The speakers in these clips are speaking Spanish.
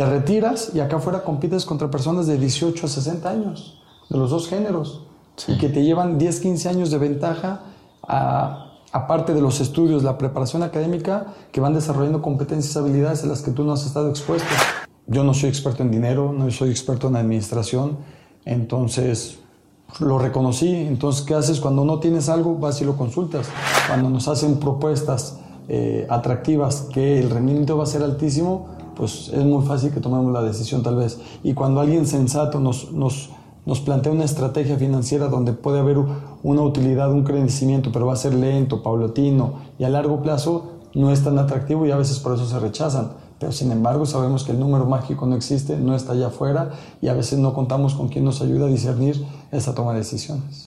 te retiras y acá afuera compites contra personas de 18 a 60 años, de los dos géneros, y que te llevan 10, 15 años de ventaja aparte de los estudios, la preparación académica, que van desarrollando competencias, habilidades a las que tú no has estado expuesto. Yo no soy experto en dinero, no soy experto en administración, entonces lo reconocí. Entonces, ¿qué haces cuando no tienes algo? Vas y lo consultas. Cuando nos hacen propuestas eh, atractivas que el rendimiento va a ser altísimo, pues es muy fácil que tomemos la decisión tal vez. Y cuando alguien sensato nos, nos, nos plantea una estrategia financiera donde puede haber una utilidad, un crecimiento, pero va a ser lento, paulatino y a largo plazo, no es tan atractivo y a veces por eso se rechazan. Pero sin embargo sabemos que el número mágico no existe, no está allá afuera y a veces no contamos con quien nos ayuda a discernir esa toma de decisiones.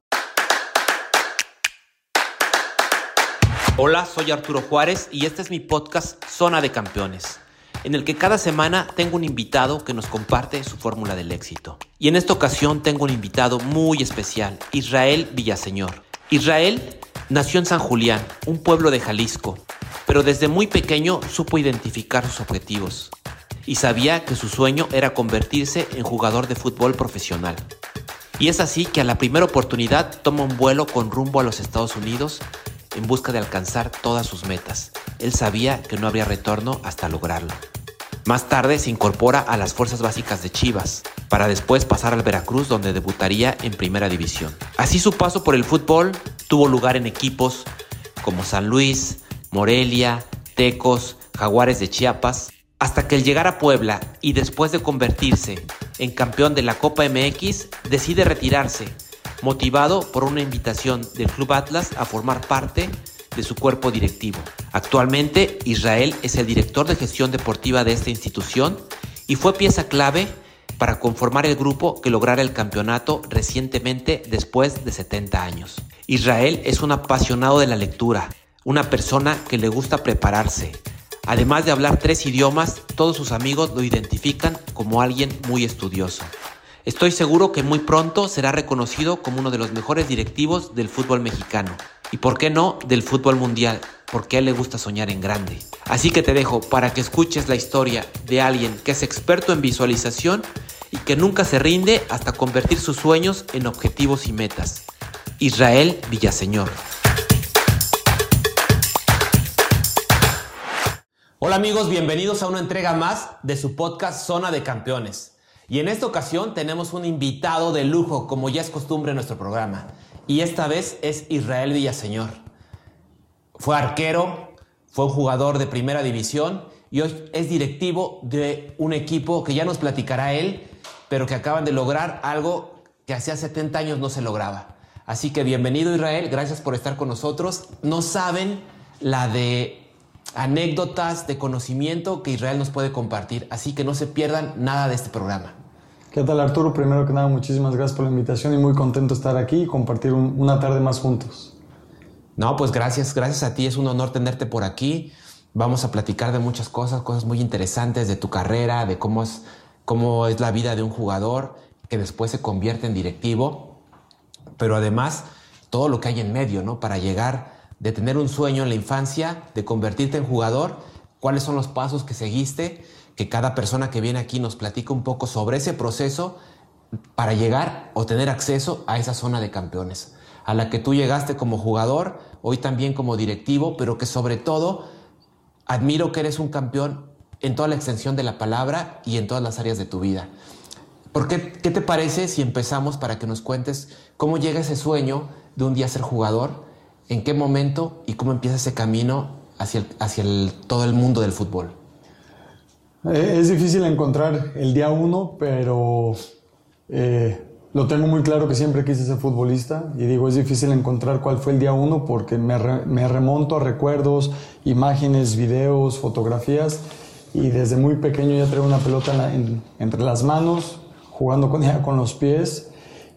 Hola, soy Arturo Juárez y este es mi podcast Zona de Campeones, en el que cada semana tengo un invitado que nos comparte su fórmula del éxito. Y en esta ocasión tengo un invitado muy especial, Israel Villaseñor. Israel nació en San Julián, un pueblo de Jalisco, pero desde muy pequeño supo identificar sus objetivos y sabía que su sueño era convertirse en jugador de fútbol profesional. Y es así que a la primera oportunidad toma un vuelo con rumbo a los Estados Unidos en busca de alcanzar todas sus metas. Él sabía que no habría retorno hasta lograrlo. Más tarde se incorpora a las fuerzas básicas de Chivas, para después pasar al Veracruz donde debutaría en Primera División. Así su paso por el fútbol tuvo lugar en equipos como San Luis, Morelia, Tecos, Jaguares de Chiapas, hasta que al llegar a Puebla y después de convertirse en campeón de la Copa MX, decide retirarse, motivado por una invitación del Club Atlas a formar parte de su cuerpo directivo. Actualmente, Israel es el director de gestión deportiva de esta institución y fue pieza clave para conformar el grupo que lograra el campeonato recientemente después de 70 años. Israel es un apasionado de la lectura, una persona que le gusta prepararse. Además de hablar tres idiomas, todos sus amigos lo identifican como alguien muy estudioso. Estoy seguro que muy pronto será reconocido como uno de los mejores directivos del fútbol mexicano. Y por qué no del fútbol mundial, porque a él le gusta soñar en grande. Así que te dejo para que escuches la historia de alguien que es experto en visualización y que nunca se rinde hasta convertir sus sueños en objetivos y metas. Israel Villaseñor. Hola amigos, bienvenidos a una entrega más de su podcast Zona de Campeones. Y en esta ocasión tenemos un invitado de lujo, como ya es costumbre en nuestro programa. Y esta vez es Israel Villaseñor. Fue arquero, fue un jugador de primera división y hoy es directivo de un equipo que ya nos platicará él, pero que acaban de lograr algo que hacía 70 años no se lograba. Así que bienvenido Israel, gracias por estar con nosotros. No saben la de anécdotas de conocimiento que Israel nos puede compartir. Así que no se pierdan nada de este programa. ¿Qué tal Arturo? Primero que nada, muchísimas gracias por la invitación y muy contento de estar aquí y compartir una tarde más juntos. No, pues gracias, gracias a ti, es un honor tenerte por aquí. Vamos a platicar de muchas cosas, cosas muy interesantes de tu carrera, de cómo es, cómo es la vida de un jugador que después se convierte en directivo, pero además todo lo que hay en medio, ¿no? Para llegar de tener un sueño en la infancia, de convertirte en jugador, cuáles son los pasos que seguiste, que cada persona que viene aquí nos platica un poco sobre ese proceso para llegar o tener acceso a esa zona de campeones, a la que tú llegaste como jugador, hoy también como directivo, pero que sobre todo admiro que eres un campeón en toda la extensión de la palabra y en todas las áreas de tu vida. ¿Por qué, qué te parece si empezamos para que nos cuentes cómo llega ese sueño de un día ser jugador? ¿En qué momento y cómo empieza ese camino hacia, hacia todo el mundo del fútbol? Eh, es difícil encontrar el día uno, pero eh, lo tengo muy claro que siempre quise ser futbolista y digo, es difícil encontrar cuál fue el día uno porque me, remonto a recuerdos, imágenes, videos, fotografías y desde muy pequeño ya traigo una pelota entre las manos, jugando con ella con los pies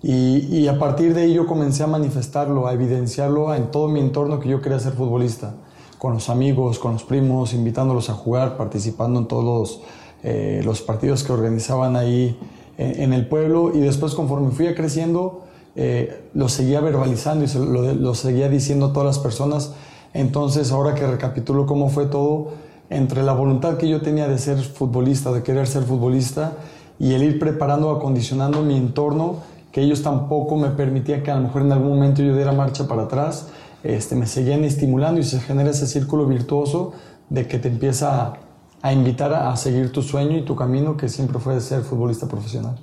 y, a partir de ahí yo comencé a manifestarlo, a evidenciarlo en todo mi entorno que yo quería ser futbolista, con los amigos, con los primos, invitándolos a jugar, participando en todos los, eh, los partidos que organizaban ahí en, el pueblo y después conforme fui creciendo eh, lo seguía verbalizando y lo, lo, seguía diciendo a todas las personas. Entonces ahora que recapitulo cómo fue todo, entre la voluntad que yo tenía de ser futbolista, de querer ser futbolista, y el ir preparando, acondicionando mi entorno, que ellos tampoco me permitían que a lo mejor en algún momento yo diera marcha para atrás, este, me seguían estimulando y se genera ese círculo virtuoso de que te empieza a, invitar a, seguir tu sueño y tu camino, que siempre fue ser futbolista profesional.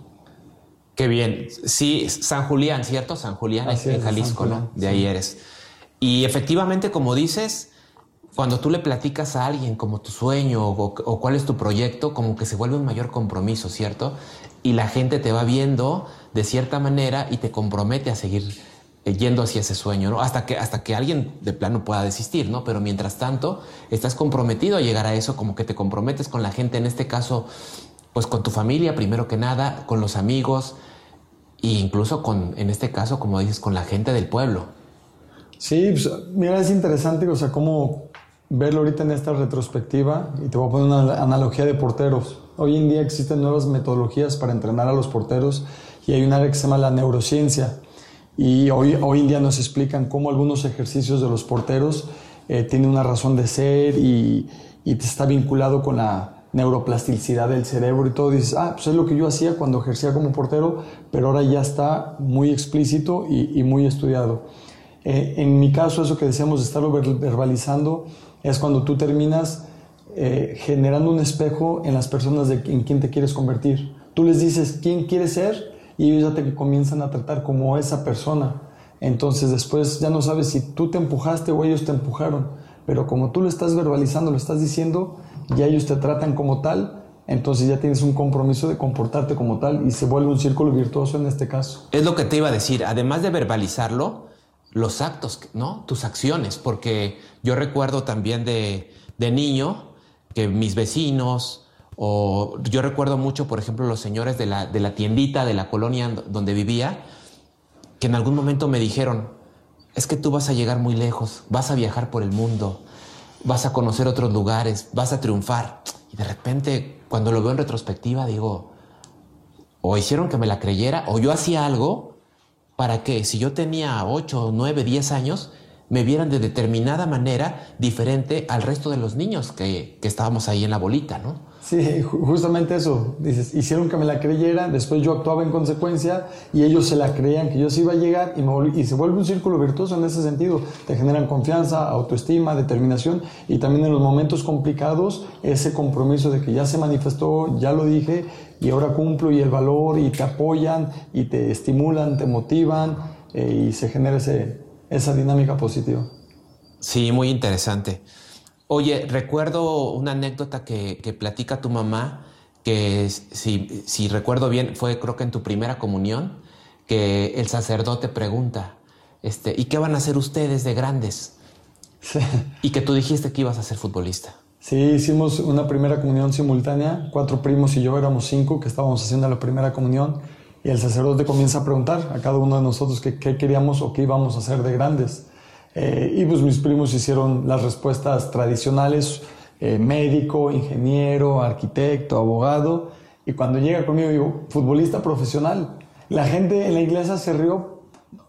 Qué bien. Sí, San Julián, ¿cierto? San Julián, en Jalisco, ¿no? De ahí eres. Y efectivamente, como dices, cuando tú le platicas a alguien como tu sueño o, cuál es tu proyecto, como que se vuelve un mayor compromiso, ¿cierto? Y la gente te va viendo de cierta manera y te compromete a seguir yendo hacia ese sueño, ¿no? Hasta que, hasta que alguien de plano pueda desistir, ¿no? Pero mientras tanto, estás comprometido a llegar a eso, como que te comprometes con la gente, en este caso, pues con tu familia, primero que nada, con los amigos e incluso con, en este caso, como dices, con la gente del pueblo. Sí, pues, mira, es interesante, o sea, cómo verlo ahorita en esta retrospectiva, y te voy a poner una analogía de porteros. Hoy en día existen nuevas metodologías para entrenar a los porteros y hay un área que se llama la neurociencia. Y hoy, hoy en día nos explican cómo algunos ejercicios de los porteros eh, tienen una razón de ser y, y está vinculado con la neuroplasticidad del cerebro y todo. dices, ah, pues es lo que yo hacía cuando ejercía como portero, pero ahora ya está muy explícito y, y muy estudiado. Eh, en mi caso, eso que decíamos de estarlo verbalizando, es cuando tú terminas eh, generando un espejo en las personas de, en quien te quieres convertir. Tú les dices quién quieres ser y ellos ya te comienzan a tratar como esa persona. Entonces después ya no sabes si tú te empujaste o ellos te empujaron, pero como tú lo estás verbalizando, lo estás diciendo, ya ellos te tratan como tal, entonces ya tienes un compromiso de comportarte como tal y se vuelve un círculo virtuoso en este caso. Es lo que te iba a decir, además de verbalizarlo, los actos, ¿no? Tus acciones, porque yo recuerdo también de, niño que mis vecinos, o yo recuerdo mucho, por ejemplo, los señores de la, de la tiendita de la colonia donde vivía, que en algún momento me dijeron, es que tú vas a llegar muy lejos, vas a viajar por el mundo, vas a conocer otros lugares, vas a triunfar. Y de repente, cuando lo veo en retrospectiva, digo, o hicieron que me la creyera, o yo hacía algo para que si yo tenía 8, 9, 10 años, me vieran de determinada manera diferente al resto de los niños que, que estábamos ahí en la bolita, ¿no? Sí, justamente eso. Dices, hicieron que me la creyera, después yo actuaba en consecuencia y ellos se la creían que yo sí iba a llegar y, se vuelve un círculo virtuoso en ese sentido. Te generan confianza, autoestima, determinación y también en los momentos complicados ese compromiso de que ya se manifestó, ya lo dije y ahora cumplo y el valor y te apoyan y te estimulan, te motivan eh, y se genera esa dinámica positiva. Sí, muy interesante. Oye, recuerdo una anécdota que, platica tu mamá, que si, si, recuerdo bien, fue creo que en tu primera comunión, que el sacerdote pregunta, este, ¿y qué van a hacer ustedes de grandes? Sí. Y que tú dijiste que ibas a ser futbolista. Sí, hicimos una primera comunión simultánea, cuatro primos y yo éramos cinco que estábamos haciendo la primera comunión y el sacerdote comienza a preguntar a cada uno de nosotros qué queríamos o qué íbamos a hacer de grandes. Eh, y pues mis primos hicieron las respuestas tradicionales, eh, médico, ingeniero, arquitecto, abogado. Y cuando llega conmigo digo, futbolista profesional. La gente en la iglesia se rió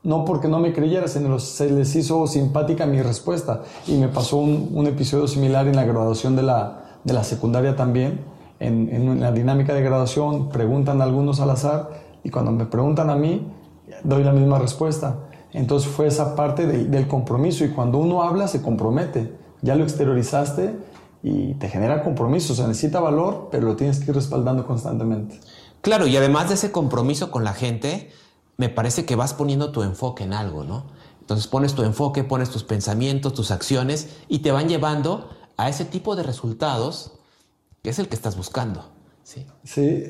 no porque no me creyera, sino se les hizo simpática mi respuesta. Y me pasó un, episodio similar en la graduación de la, de la secundaria también. En, en, la dinámica de graduación preguntan a algunos al azar y cuando me preguntan a mí, doy la misma respuesta. Entonces fue esa parte del compromiso y cuando uno habla se compromete. Ya lo exteriorizaste y te genera compromiso. O sea, necesita valor, pero lo tienes que ir respaldando constantemente. Claro, y además de ese compromiso con la gente, me parece que vas poniendo tu enfoque en algo, ¿no? Entonces pones tu enfoque, pones tus pensamientos, tus acciones y te van llevando a ese tipo de resultados que es el que estás buscando. Sí, sí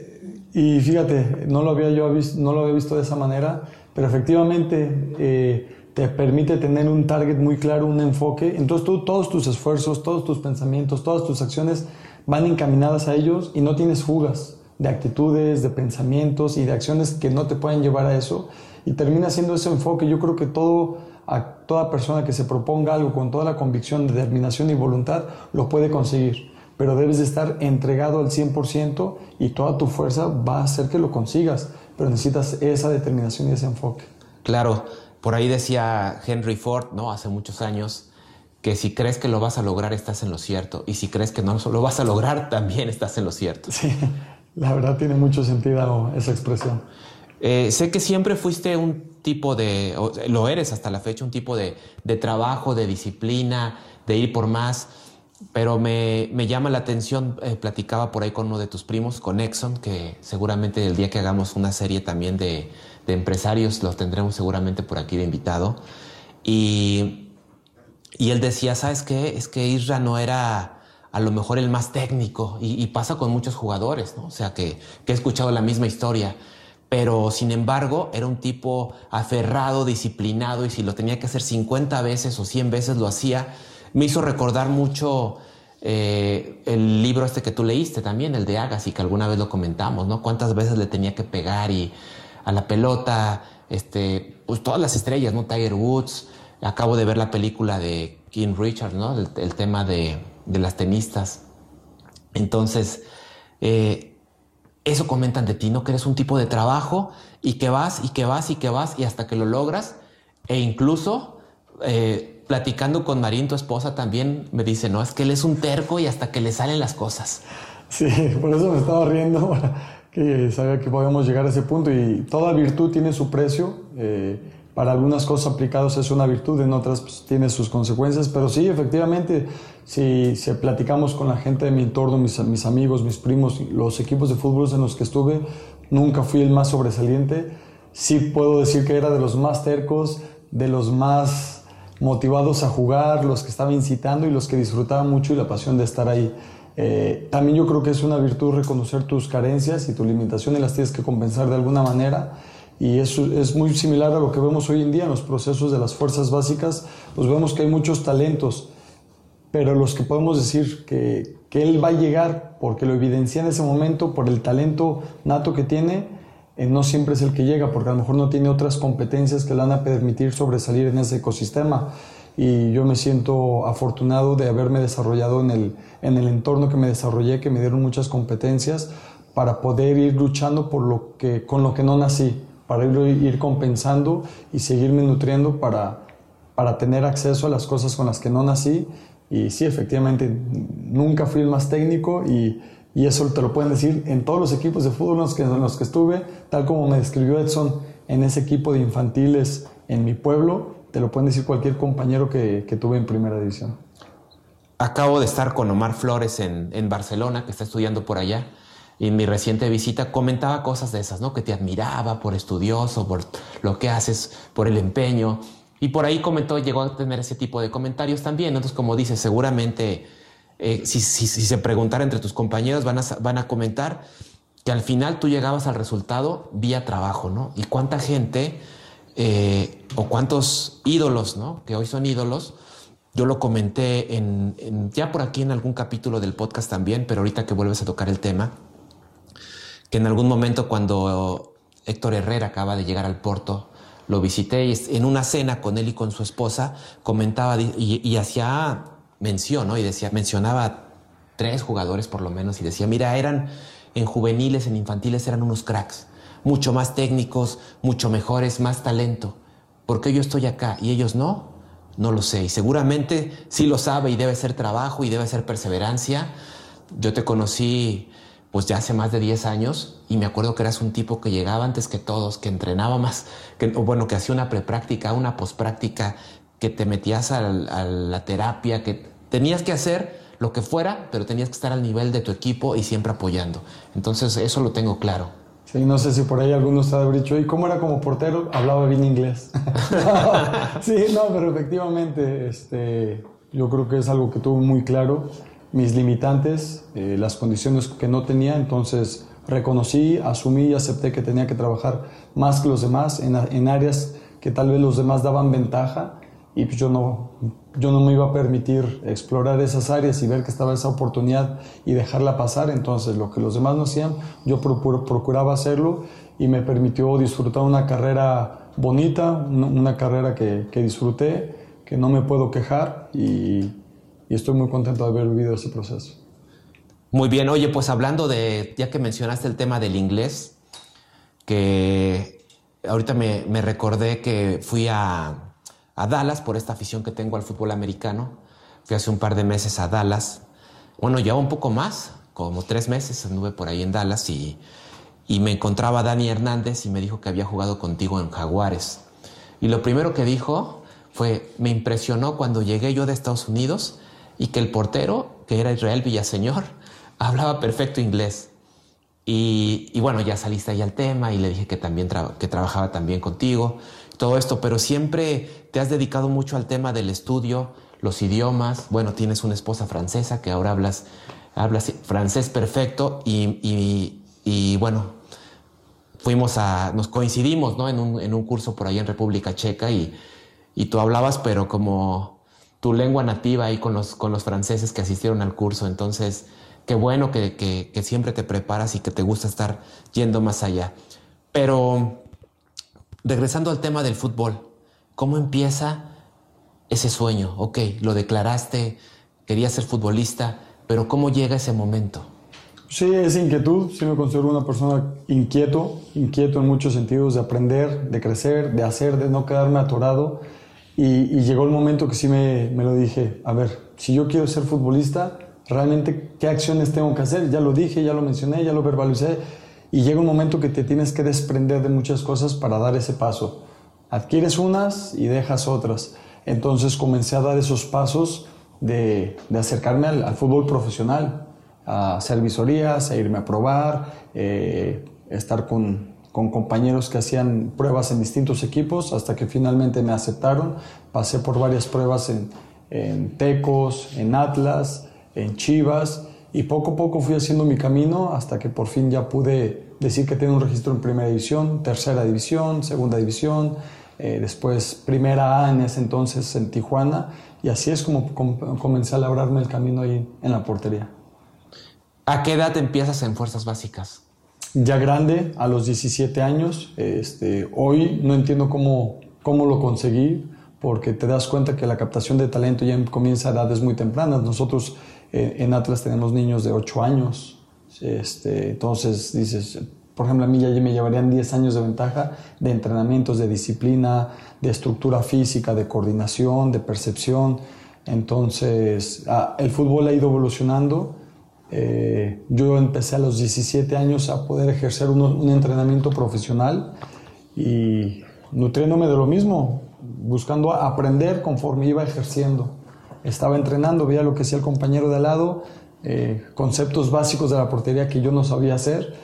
y fíjate, no lo había yo visto, no lo había visto de esa manera pero efectivamente eh, te permite tener un target muy claro, un enfoque. Entonces tú, todos tus esfuerzos, todos tus pensamientos, todas tus acciones van encaminadas a ellos y no tienes fugas de actitudes, de pensamientos y de acciones que no te pueden llevar a eso. Y termina siendo ese enfoque. Yo creo que todo, a toda persona que se proponga algo con toda la convicción, determinación y voluntad, lo puede conseguir. Pero debes de estar entregado al 100% y toda tu fuerza va a hacer que lo consigas pero necesitas esa determinación y ese enfoque. Claro, por ahí decía Henry Ford, ¿no? Hace muchos años, que si crees que lo vas a lograr estás en lo cierto y si crees que no lo vas a lograr también estás en lo cierto. Sí, la verdad tiene mucho sentido esa expresión. Eh, sé que siempre fuiste un tipo de, lo eres hasta la fecha, un tipo de, trabajo, de disciplina, de ir por más, pero me, llama la atención, eh, platicaba por ahí con uno de tus primos, con Exxon, que seguramente el día que hagamos una serie también de, de empresarios, los tendremos seguramente por aquí de invitado. Y y él decía, ¿sabes qué? Es que Isra no era a lo mejor el más técnico y, pasa con muchos jugadores, ¿no? O sea, que, he escuchado la misma historia, pero sin embargo era un tipo aferrado, disciplinado y si lo tenía que hacer 50 veces o 100 veces lo hacía. Me hizo recordar mucho eh, el libro este que tú leíste también, el de Agassi, que alguna vez lo comentamos, ¿no? Cuántas veces le tenía que pegar y a la pelota, este, pues todas las estrellas, ¿no? Tiger Woods, Acabo de ver la película de King Richard, ¿no? El, tema de, las tenistas. Entonces, eh, eso comentan de ti, ¿no? Que eres un tipo de trabajo y que vas y que vas y que vas y hasta que lo logras. E incluso eh, platicando con Marín, tu esposa, también me dice, no, es que él es un terco y hasta que le salen las cosas. Sí, por eso me estaba riendo, que sabía que podíamos llegar a ese punto y toda virtud tiene su precio. Eh, para algunas cosas aplicadas es una virtud, en otras pues, tiene sus consecuencias, pero sí, efectivamente, si, si platicamos con la gente de mi entorno, mis, mis, amigos, mis primos, los equipos de fútbol en los que estuve, nunca fui el más sobresaliente. Sí puedo decir que era de los más tercos, de los más motivados a jugar, los que estaba incitando y los que disfrutaban mucho y la pasión de estar ahí. Eh, también yo creo que es una virtud reconocer tus carencias y tus limitaciones, las tienes que compensar de alguna manera y eso es muy similar a lo que vemos hoy en día en los procesos de las fuerzas básicas, pues vemos que hay muchos talentos, pero los que podemos decir que, que él va a llegar porque lo evidencia en ese momento por el talento nato que tiene, eh, no siempre es el que llega, porque a lo mejor no tiene otras competencias que le van a permitir sobresalir en ese ecosistema. Y yo me siento afortunado de haberme desarrollado en el, en el entorno que me desarrollé, que me dieron muchas competencias para poder ir luchando por lo que, con lo que no nací para ir, compensando y seguirme nutriendo para, para tener acceso a las cosas con las que no nací. Y sí, efectivamente, nunca fui el más técnico y, y eso te lo pueden decir en todos los equipos de fútbol en los, que, en los que estuve, tal como me describió Edson en ese equipo de infantiles en mi pueblo, te lo pueden decir cualquier compañero que, tuve en primera división. Acabo de estar con Omar Flores en, en Barcelona, que está estudiando por allá y en mi reciente visita comentaba cosas de esas, ¿no? Que te admiraba por estudioso, por lo que haces, por el empeño. Y por ahí comentó, llegó a tener ese tipo de comentarios también. Entonces, como dices, seguramente eh, si, se preguntara entre tus compañeros, van a, van a comentar que al final tú llegabas al resultado vía trabajo, ¿no? Y cuánta gente eh, o cuántos ídolos, ¿no? Que hoy son ídolos. Yo lo comenté en, ya por aquí en algún capítulo del podcast también, pero ahorita que vuelves a tocar el tema, que en algún momento cuando Héctor Herrera acaba de llegar al Porto, lo visité y en una cena con él y con su esposa comentaba y, hacía mención, ¿no? Y decía, mencionaba tres jugadores por lo menos y decía, mira, eran en juveniles, en infantiles, eran unos cracks, mucho más técnicos, mucho mejores, más talento. ¿Por qué yo estoy acá y ellos no? No lo sé. Y seguramente sí lo sabe y debe ser trabajo y debe ser perseverancia. Yo te conocí pues ya hace más de 10 años y me acuerdo que eras un tipo que llegaba antes que todos, que entrenaba más, que, bueno, que hacía una prepráctica, una pospráctica, que te metías a, la terapia, que tenías que hacer lo que fuera, pero tenías que estar al nivel de tu equipo y siempre apoyando. Entonces eso lo tengo claro. Sí, no sé si por ahí alguno está de dicho, ¿y cómo era como portero? Hablaba bien inglés. sí, no, pero efectivamente, este, yo creo que es algo que tuvo muy claro mis limitantes, eh, las condiciones que no tenía, entonces reconocí, asumí y acepté que tenía que trabajar más que los demás en, en áreas que tal vez los demás daban ventaja y pues yo no, yo no me iba a permitir explorar esas áreas y ver que estaba esa oportunidad y dejarla pasar, entonces lo que los demás no hacían, yo procuraba hacerlo y me permitió disfrutar una carrera bonita, una carrera que, que disfruté, que no me puedo quejar y y estoy muy contento de haber vivido ese proceso. Muy bien, oye, pues hablando de, ya que mencionaste el tema del inglés, que ahorita me, recordé que fui a, Dallas por esta afición que tengo al fútbol americano fui hace un par de meses a Dallas. Bueno, ya un poco más, como tres meses anduve por ahí en Dallas y, y me encontraba Dani Hernández y me dijo que había jugado contigo en Jaguares. Y lo primero que dijo fue, me impresionó cuando llegué yo de Estados Unidos y que el portero, que era Israel Villaseñor, hablaba perfecto inglés. Y, bueno, ya saliste ahí al tema y le dije que también que trabajaba también contigo, todo esto, pero siempre te has dedicado mucho al tema del estudio, los idiomas. Bueno, tienes una esposa francesa que ahora hablas, francés perfecto y, bueno, fuimos a, nos coincidimos ¿no? en, un, curso por ahí en República Checa y, tú hablabas, pero como tu lengua nativa ahí con los franceses que asistieron al curso. Entonces, qué bueno que, siempre te preparas y que te gusta estar yendo más allá. Pero regresando al tema del fútbol, ¿cómo empieza ese sueño? Ok, lo declaraste, querías ser futbolista, pero ¿cómo llega ese momento? Sí, es inquietud. Sí me considero una persona inquieto, inquieto en muchos sentidos de aprender, de crecer, de hacer, de no quedarme atorado. Y, llegó el momento que sí me, me, lo dije, a ver, si yo quiero ser futbolista, realmente qué acciones tengo que hacer. Ya lo dije, ya lo mencioné, ya lo verbalicé. Y llega un momento que te tienes que desprender de muchas cosas para dar ese paso. Adquieres unas y dejas otras. Entonces comencé a dar esos pasos de, de acercarme al, fútbol profesional, a hacer visorías, a irme a probar, eh, estar con, con compañeros que hacían pruebas en distintos equipos hasta que finalmente me aceptaron. Pasé por varias pruebas en, en Tecos, en Atlas, en Chivas y poco a poco fui haciendo mi camino hasta que por fin ya pude decir que tengo un registro en primera división, tercera división, segunda división, eh, después primera A en ese entonces en Tijuana y así es como comencé a labrarme el camino ahí en la portería. ¿A qué edad empiezas en fuerzas básicas? Ya grande, a los 17 años. Este, hoy no entiendo cómo, cómo lo conseguí, porque te das cuenta que la captación de talento ya comienza a edades muy tempranas. Nosotros eh, en Atlas tenemos niños de 8 años. Este, entonces dices, por ejemplo, a mí ya me llevarían 10 años de ventaja de entrenamientos, de disciplina, de estructura física, de coordinación, de percepción. Entonces, ah, el fútbol ha ido evolucionando. Eh, yo empecé a los 17 años a poder ejercer un, un entrenamiento profesional y nutriéndome de lo mismo, buscando aprender conforme iba ejerciendo estaba entrenando, veía lo que hacía el compañero de al lado, eh, conceptos básicos de la portería que yo no sabía hacer,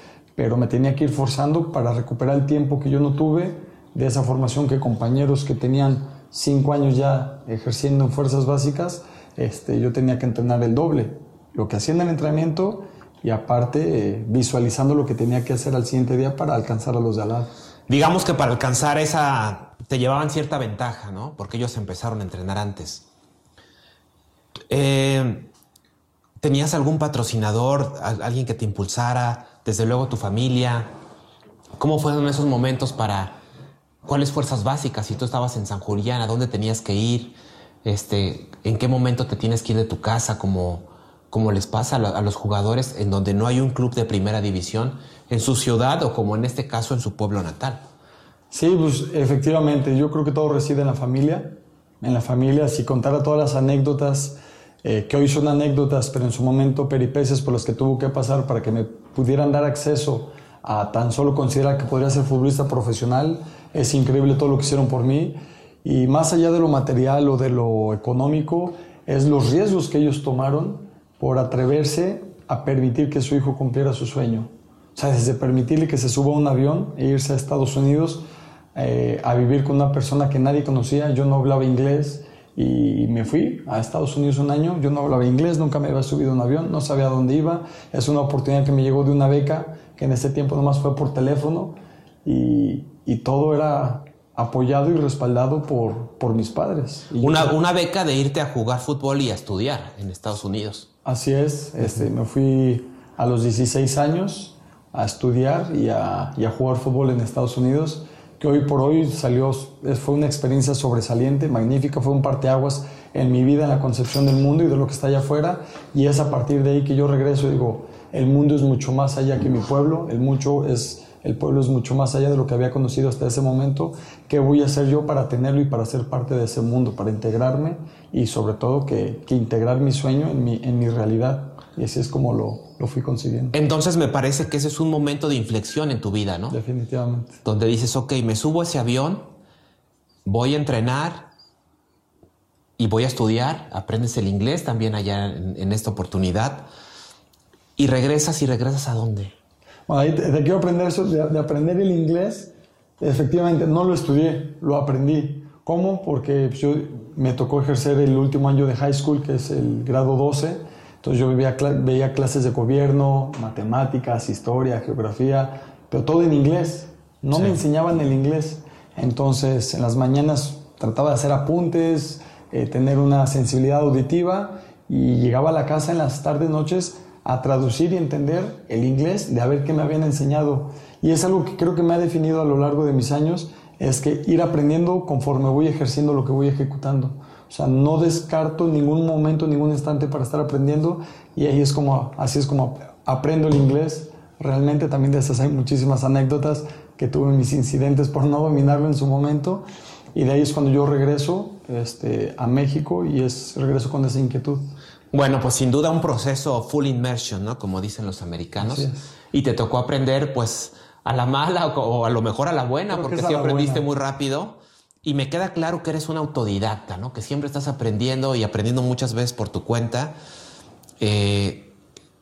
pero me tenía que ir forzando para recuperar el tiempo que yo no tuve de esa formación que compañeros que tenían cinco años ya ejerciendo en fuerzas básicas, este, yo tenía que entrenar el doble. Lo que hacía en el entrenamiento y aparte eh, visualizando lo que tenía que hacer al siguiente día para alcanzar a los de al lado. Digamos que para alcanzar esa te llevaban cierta ventaja, ¿no? Porque ellos empezaron a entrenar antes. Eh, ¿Tenías algún patrocinador, alguien que te impulsara? Desde luego tu familia. ¿Cómo fueron esos momentos para cuáles fuerzas básicas? Si tú estabas en San Julián, ¿a dónde tenías que ir? Este, ¿En qué momento te tienes que ir de tu casa como, como les pasa a, los jugadores en donde no hay un club de primera división en su ciudad o como en este caso en su pueblo natal? Sí, pues efectivamente, yo creo que todo reside en la familia. En la familia, si contara todas las anécdotas eh, que hoy son anécdotas, pero en su momento peripecias por las que tuvo que pasar para que me pudieran dar acceso a tan solo considerar que podría ser futbolista profesional. Es increíble todo lo que hicieron por mí. Y más allá de lo material o de lo económico, es los riesgos que ellos tomaron por atreverse a permitir que su hijo cumpliera su sueño. O sea, desde permitirle que se suba a un avión e irse a Estados Unidos eh, a vivir con una persona que nadie conocía. Yo no hablaba inglés, y me fui a Estados Unidos un año. Yo no hablaba inglés, nunca me había subido a un avión, no sabía dónde iba. Es una oportunidad que me llegó de una beca que en ese tiempo nomás fue por teléfono y, y todo era apoyado y respaldado por, por mis padres. una, una, beca de irte a jugar fútbol y a estudiar en Estados Unidos. Así es, este, me fui a los 16 años a estudiar y a, y a jugar fútbol en Estados Unidos que hoy por hoy salió, fue una experiencia sobresaliente, magnífica, fue un parteaguas en mi vida, en la concepción del mundo y de lo que está allá afuera, y es a partir de ahí que yo regreso y digo, el mundo es mucho más allá que mi pueblo, el mucho es el pueblo es mucho más allá de lo que había conocido hasta ese momento, ¿qué voy a hacer yo para tenerlo y para ser parte de ese mundo, para integrarme y sobre todo que, integrar mi sueño en mi, en mi realidad? Y así es como lo, lo fui consiguiendo. Entonces me parece que ese es un momento de inflexión en tu vida, ¿no? Definitivamente. Donde dices, ok, me subo a ese avión, voy a entrenar y voy a estudiar, aprendes el inglés también allá en, en esta oportunidad y regresas y regresas a dónde? Bueno, ahí te, te quiero aprender eso, de, de, aprender el inglés. Efectivamente, no lo estudié, lo aprendí. ¿Cómo? Porque yo, me tocó ejercer el último año de high school, que es el grado 12. Entonces yo veía, veía clases de gobierno, matemáticas, historia, geografía, pero todo en inglés. No sí. me enseñaban el inglés. Entonces en las mañanas trataba de hacer apuntes, eh, tener una sensibilidad auditiva y llegaba a la casa en las tardes, noches a traducir y entender el inglés de a ver qué me habían enseñado. Y es algo que creo que me ha definido a lo largo de mis años, es que ir aprendiendo conforme voy ejerciendo lo que voy ejecutando. O sea, no descarto ningún momento, ningún instante para estar aprendiendo y ahí es como, así es como aprendo el inglés. Realmente también de esas hay muchísimas anécdotas que tuve mis incidentes por no dominarlo en su momento y de ahí es cuando yo regreso este, a México y es regreso con esa inquietud. Bueno, pues sin duda un proceso full immersion, ¿no? Como dicen los americanos. Y te tocó aprender, pues, a la mala o a lo mejor a la buena, Creo porque sí aprendiste buena. muy rápido. Y me queda claro que eres un autodidacta, ¿no? Que siempre estás aprendiendo y aprendiendo muchas veces por tu cuenta. Eh,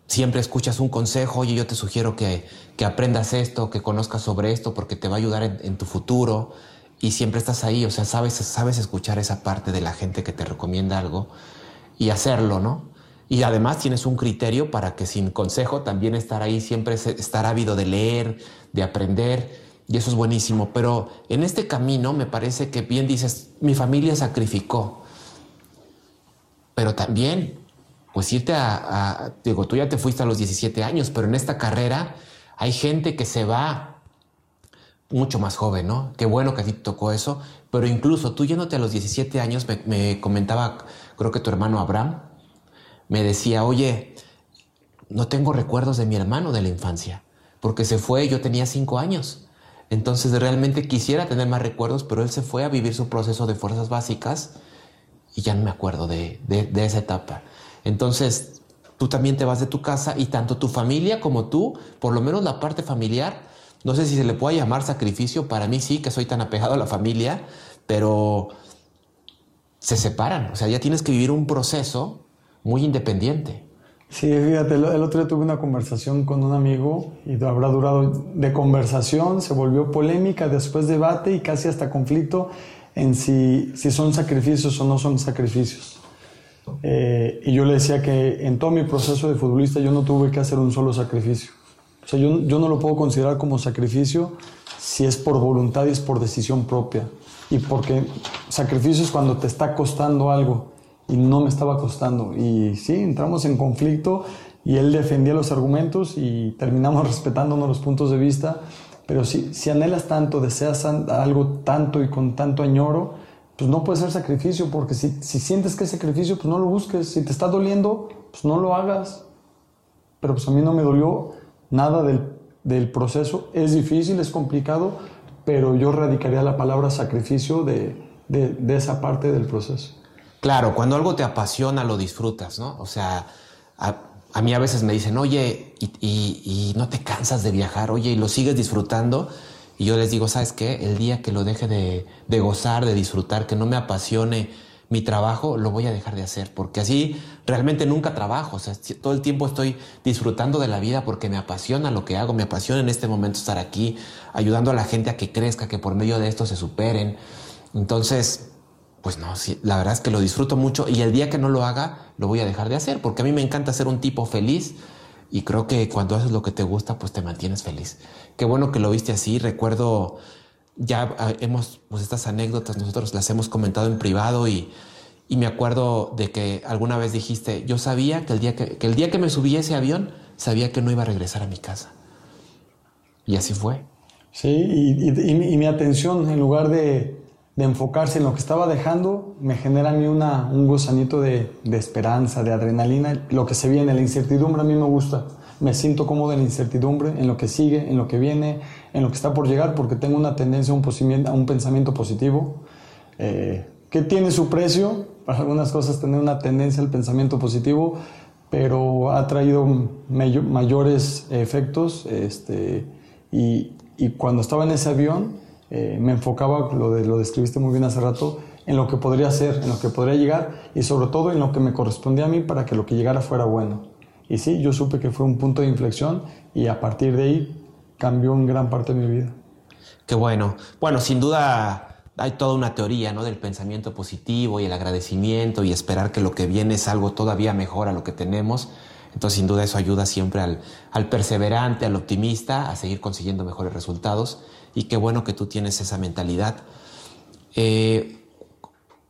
siempre escuchas un consejo, oye, yo te sugiero que, que, aprendas esto, que conozcas sobre esto, porque te va a ayudar en, en tu futuro. Y siempre estás ahí, o sea, sabes, sabes escuchar esa parte de la gente que te recomienda algo y hacerlo, ¿no? Y además tienes un criterio para que sin consejo también estar ahí, siempre estar ávido de leer, de aprender, y eso es buenísimo. Pero en este camino me parece que bien dices, mi familia sacrificó, pero también, pues irte a, a, digo, tú ya te fuiste a los 17 años, pero en esta carrera hay gente que se va mucho más joven, ¿no? Qué bueno que a ti te tocó eso, pero incluso tú yéndote a los 17 años, me, me comentaba, creo que tu hermano Abraham, me decía, oye, no tengo recuerdos de mi hermano de la infancia, porque se fue, yo tenía 5 años. Entonces realmente quisiera tener más recuerdos, pero él se fue a vivir su proceso de fuerzas básicas y ya no me acuerdo de, de, esa etapa. Entonces, tú también te vas de tu casa y tanto tu familia como tú, por lo menos la parte familiar, no sé si se le puede llamar sacrificio, para mí sí, que soy tan apegado a la familia, pero se separan, o sea, ya tienes que vivir un proceso muy independiente. Sí, fíjate, el otro día tuve una conversación con un amigo y habrá durado de conversación, se volvió polémica, después debate y casi hasta conflicto en si, si son sacrificios o no son sacrificios. Eh, y yo le decía que en todo mi proceso de futbolista yo no tuve que hacer un solo sacrificio. O sea, yo, yo no lo puedo considerar como sacrificio si es por voluntad y es por decisión propia. Y porque sacrificio es cuando te está costando algo y no me estaba costando. Y sí, entramos en conflicto y él defendía los argumentos y terminamos respetándonos los puntos de vista. Pero si, si anhelas tanto, deseas algo tanto y con tanto añoro, pues no puede ser sacrificio, porque si, si sientes que es sacrificio, pues no lo busques. Si te está doliendo, pues no lo hagas. Pero pues a mí no me dolió nada del, del, proceso. Es difícil, es complicado, pero yo radicaría la palabra sacrificio de, de, de, esa parte del proceso. Claro, cuando algo te apasiona, lo disfrutas, ¿no? O sea, a, mí a veces me dicen, oye, y, no te cansas de viajar, oye, y lo sigues disfrutando. Y yo les digo, ¿sabes qué? El día que lo deje de, de gozar, de disfrutar, que no me apasione, mi trabajo lo voy a dejar de hacer, porque así realmente nunca trabajo, o sea, todo el tiempo estoy disfrutando de la vida porque me apasiona lo que hago, me apasiona en este momento estar aquí, ayudando a la gente a que crezca, que por medio de esto se superen. Entonces, pues no, sí, la verdad es que lo disfruto mucho y el día que no lo haga, lo voy a dejar de hacer, porque a mí me encanta ser un tipo feliz y creo que cuando haces lo que te gusta, pues te mantienes feliz. Qué bueno que lo viste así, recuerdo ya ah, hemos, pues estas anécdotas nosotros las hemos comentado en privado y, y, me acuerdo de que alguna vez dijiste, yo sabía que el, día que, el día que me subí ese avión, sabía que no iba a regresar a mi casa. Y así fue. Sí, y, y mi atención, en lugar de, de, enfocarse en lo que estaba dejando, me genera a mí una, un gusanito de, de esperanza, de adrenalina. Lo que se viene, la incertidumbre a mí me gusta. me siento cómodo en la incertidumbre, en lo que sigue, en lo que viene, en lo que está por llegar, porque tengo una tendencia a un, a un pensamiento positivo, eh, que tiene su precio, para algunas cosas tener una tendencia al pensamiento positivo, pero ha traído mayores efectos, este, y, y, cuando estaba en ese avión, eh, me enfocaba, lo, lo describiste muy bien hace rato, en lo que podría ser, en lo que podría llegar y sobre todo en lo que me correspondía a mí para que lo que llegara fuera bueno. Y sí, yo supe que fue un punto de inflexión y a partir de ahí cambió en gran parte de mi vida. Qué bueno. Bueno, sin duda hay toda una teoría ¿no? del pensamiento positivo y el agradecimiento y esperar que lo que viene es algo todavía mejor a lo que tenemos. Entonces, sin duda, eso ayuda siempre al, al perseverante, al optimista, a seguir consiguiendo mejores resultados. Y qué bueno que tú tienes esa mentalidad. Eh,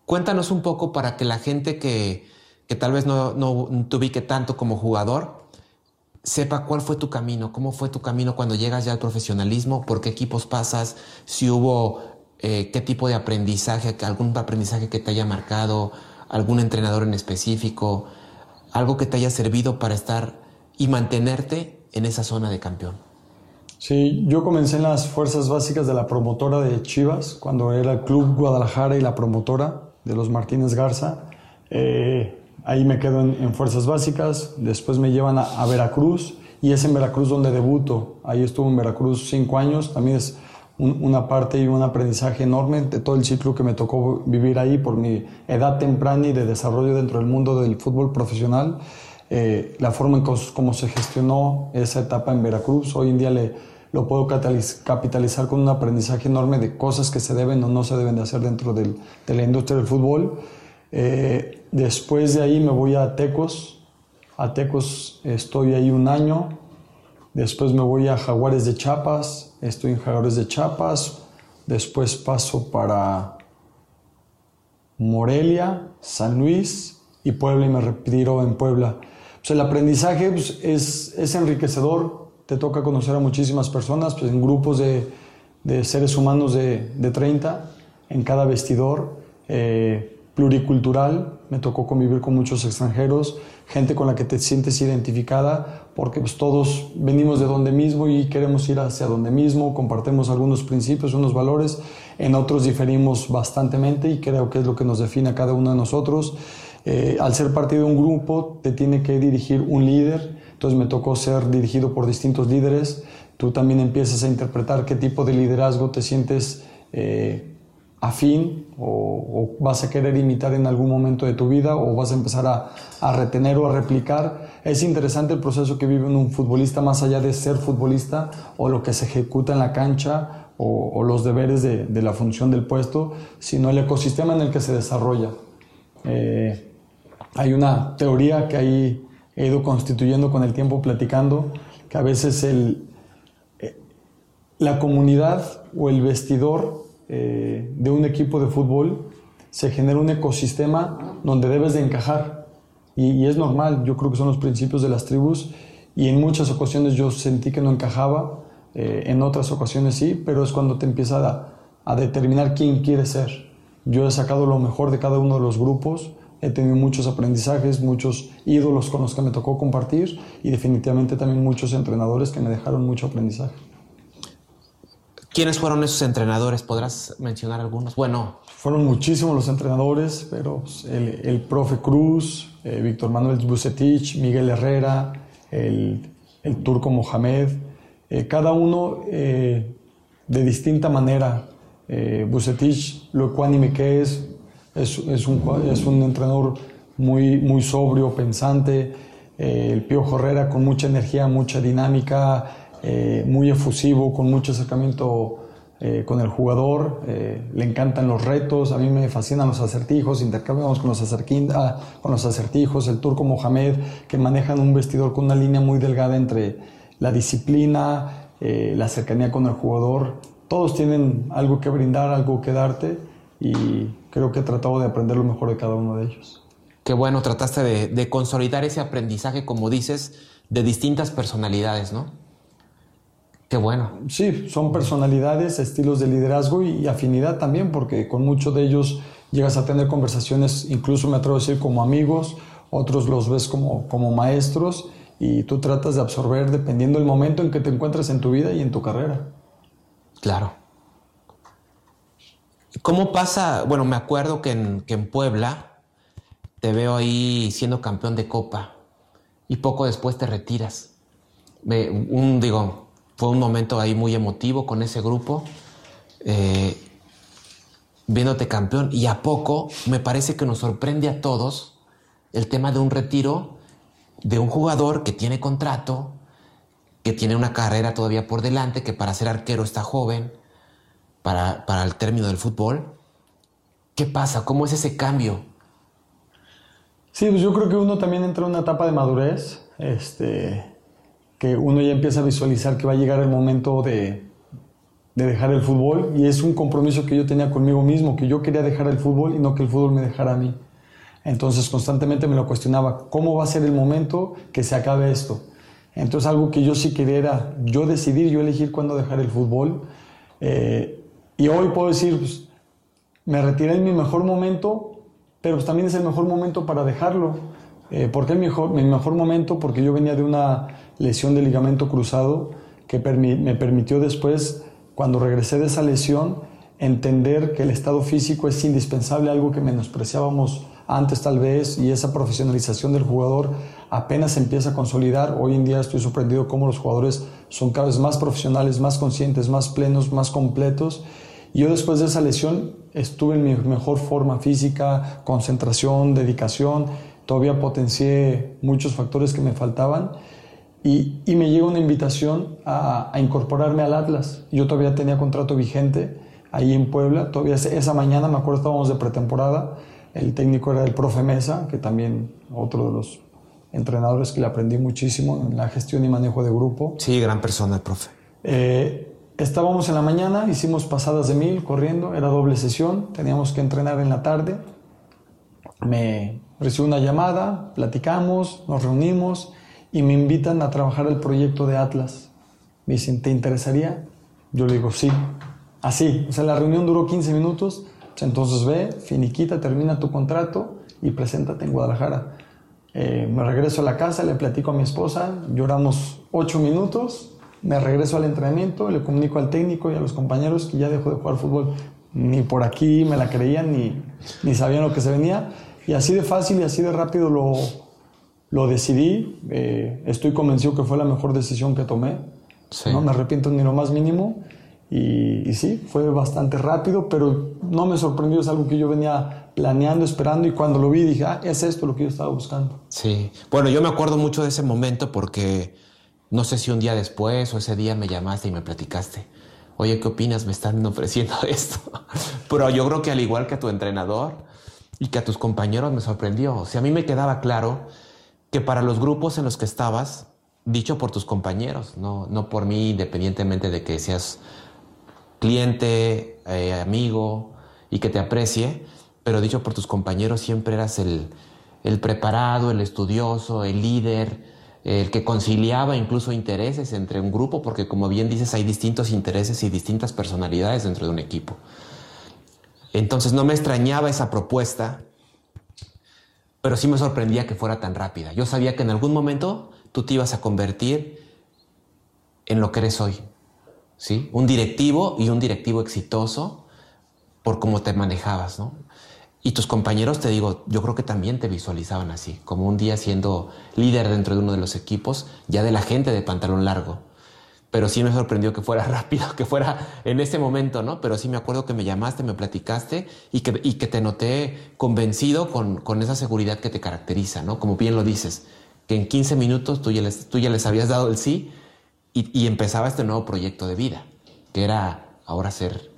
cuéntanos un poco para que la gente que, que tal vez no, no te ubique tanto como jugador, sepa cuál fue tu camino, cómo fue tu camino cuando llegas ya al profesionalismo, por qué equipos pasas, si hubo eh, qué tipo de aprendizaje, algún aprendizaje que te haya marcado, algún entrenador en específico, algo que te haya servido para estar y mantenerte en esa zona de campeón. Sí, yo comencé en las fuerzas básicas de la promotora de Chivas, cuando era el Club Guadalajara y la promotora de los Martínez Garza. Eh, ahí me quedo en, fuerzas básicas, después me llevan a, Veracruz y es en Veracruz donde debuto. Ahí estuve en Veracruz cinco años, también es una parte y un aprendizaje enorme de todo el ciclo que me tocó vivir ahí por mi edad temprana y de desarrollo dentro del mundo del fútbol profesional. Eh, la forma en cómo se gestionó esa etapa en Veracruz, hoy en día le, lo puedo capitalizar con un aprendizaje enorme de cosas que se deben o no se deben de hacer dentro del, de la industria del fútbol. Eh, después de ahí me voy a Tecos. A Tecos estoy ahí un año. Después me voy a Jaguares de Chiapas estoy en Jaguares de Chiapas, después paso para Morelia, San Luis y Puebla y me retiro en Puebla. El aprendizaje pues, es, es, enriquecedor, te toca conocer a muchísimas personas, pues, en grupos de, de seres humanos de, de, 30 en cada vestidor. Eh, pluricultural, me tocó convivir con muchos extranjeros, gente con la que te sientes identificada, porque pues, todos venimos de donde mismo y queremos ir hacia donde mismo, compartimos algunos principios, unos valores, en otros diferimos bastantemente y creo que es lo que nos define a cada uno de nosotros. Eh, al ser parte de un grupo, te tiene que dirigir un líder, entonces me tocó ser dirigido por distintos líderes, tú también empiezas a interpretar qué tipo de liderazgo te sientes. Eh, afín o, vas a querer imitar en algún momento de tu vida o vas a empezar a, retener o a replicar. Es interesante el proceso que vive un futbolista más allá de ser futbolista o lo que se ejecuta en la cancha o, los deberes de, la función del puesto, sino el ecosistema en el que se desarrolla. Eh, hay una teoría que ahí he ido constituyendo con el tiempo platicando, que a veces el, eh, la comunidad o el vestidor eh, de un equipo de fútbol se genera un ecosistema donde debes de encajar. Y, es normal, yo creo que son los principios de las tribus. Y en muchas ocasiones yo sentí que no encajaba, eh, en otras ocasiones sí, pero es cuando te empieza a, a determinar quién quieres ser. Yo he sacado lo mejor de cada uno de los grupos, he tenido muchos aprendizajes, muchos ídolos con los que me tocó compartir y definitivamente también muchos entrenadores que me dejaron mucho aprendizaje. ¿Quiénes fueron esos entrenadores? ¿Podrás mencionar algunos? Bueno. Fueron muchísimos los entrenadores, pero pues, el, profe Cruz, eh, Víctor Manuel Bucetich, Miguel Herrera, el, turco Mohamed, eh, cada uno eh, de distinta manera. Bucetich, lo ecuánime que es, es, un, es un entrenador muy, muy sobrio, pensante. el Pío Herrera con mucha energía, mucha dinámica, eh, muy efusivo, con mucho acercamiento eh, con el jugador, eh, le encantan los retos, a mí me fascinan los acertijos, intercambiamos con los, ah, con los acertijos, el turco Mohamed, que manejan un vestidor con una línea muy delgada entre la disciplina, la cercanía con el jugador, todos tienen algo que brindar, algo que darte y creo que he tratado de aprender lo mejor de cada uno de ellos. Qué bueno, trataste de, de consolidar ese aprendizaje, como dices, de distintas personalidades, ¿no? Qué bueno. Sí, son personalidades, estilos de liderazgo y, afinidad también, porque con muchos de ellos llegas a tener conversaciones, incluso me atrevo a decir como amigos, otros los ves como, como maestros y tú tratas de absorber dependiendo del momento en que te encuentres en tu vida y en tu carrera. Claro. ¿Cómo pasa? Bueno, me acuerdo que en, Puebla te veo ahí siendo campeón de Copa y poco después te retiras. un, digo, fue un momento ahí muy emotivo con ese grupo, eh, viéndote campeón y a poco me parece que nos sorprende a todos el tema de un retiro de un jugador que tiene contrato, que tiene una carrera todavía por delante, que para ser arquero está joven, para, para el término del fútbol. ¿Qué pasa? ¿Cómo es ese cambio? Sí, pues yo creo que uno también entra en una etapa de madurez, este, que uno ya empieza a visualizar que va a llegar el momento de, de dejar el fútbol y es un compromiso que yo tenía conmigo mismo, que yo quería dejar el fútbol y no que el fútbol me dejara a mí. Entonces constantemente me lo cuestionaba, ¿cómo va a ser el momento que se acabe esto? Entonces algo que yo sí quería era yo decidir, yo elegir cuándo dejar el fútbol. Eh, y hoy puedo decir, pues, me retiré en mi mejor momento, pero pues, también es el mejor momento para dejarlo. Eh, ¿Por qué mi mejor, mi mejor momento? Porque yo venía de una lesión de ligamento cruzado que me permitió después, cuando regresé de esa lesión, entender que el estado físico es indispensable, algo que menospreciábamos antes tal vez, y esa profesionalización del jugador apenas empieza a consolidar. Hoy en día estoy sorprendido cómo los jugadores son cada vez más profesionales, más conscientes, más plenos, más completos. Y yo después de esa lesión estuve en mi mejor forma física, concentración, dedicación, todavía potencié muchos factores que me faltaban. Y, y me llega una invitación a, a, incorporarme al Atlas. Yo todavía tenía contrato vigente ahí en Puebla. Todavía esa mañana, me acuerdo, estábamos de pretemporada el técnico era el profe Mesa, que también otro de los entrenadores que le aprendí muchísimo en la gestión y manejo de grupo. Sí, gran persona el profe. Eh, estábamos en la mañana, hicimos pasadas de mil corriendo, era doble sesión, teníamos que entrenar en la tarde. Me recibo una llamada, platicamos, nos reunimos y me invitan a trabajar el proyecto de Atlas. Me dicen, ¿te interesaría? Yo le digo, sí. Así, o sea, la reunión duró 15 minutos entonces ve, finiquita, termina tu contrato y preséntate en Guadalajara. Eh, me regreso a la casa, le platico a mi esposa, lloramos ocho minutos, me regreso al entrenamiento, le comunico al técnico y a los compañeros que ya dejo de jugar fútbol. Ni por aquí me la creían, ni, ni sabían lo que se venía. Y así de fácil y así de rápido lo, lo decidí. Eh, estoy convencido que fue la mejor decisión que tomé. No me arrepiento ni lo más mínimo. Y, sí, fue bastante rápido, pero no me sorprendió, es algo que yo venía planeando, esperando y cuando lo vi dije, ah, es esto lo que yo estaba buscando. Sí, bueno, yo me acuerdo mucho de ese momento porque no sé si un día después o ese día me llamaste y me platicaste. Oye, ¿qué opinas? Me están ofreciendo esto. Pero yo creo que al igual que a tu entrenador y que a tus compañeros me sorprendió. O sea, a mí me quedaba claro que para los grupos en los que estabas, dicho por tus compañeros, no, no por mí, independientemente de que seas cliente, eh, amigo y que te aprecie, pero dicho por tus compañeros, siempre eras el, el preparado, el estudioso, el líder, el que conciliaba incluso intereses entre un grupo, porque como bien dices, hay distintos intereses y distintas personalidades dentro de un equipo. Entonces no me extrañaba esa propuesta, pero sí me sorprendía que fuera tan rápida. Yo sabía que en algún momento tú te ibas a convertir en lo que eres hoy, ¿sí? Un directivo y un directivo exitoso por cómo te manejabas, ¿no? Y tus compañeros, te digo, yo creo que también te visualizaban así, como un día siendo líder dentro de uno de los equipos, ya de la gente de pantalón largo. Pero sí me sorprendió que fuera rápido, que fuera en ese momento, ¿no? Pero sí me acuerdo que me llamaste, me platicaste y que, y que te noté convencido con, con, esa seguridad que te caracteriza, ¿no? Como bien lo dices, que en 15 minutos tú ya les, tú ya les habías dado el sí y, empezaba este nuevo proyecto de vida, que era ahora ser,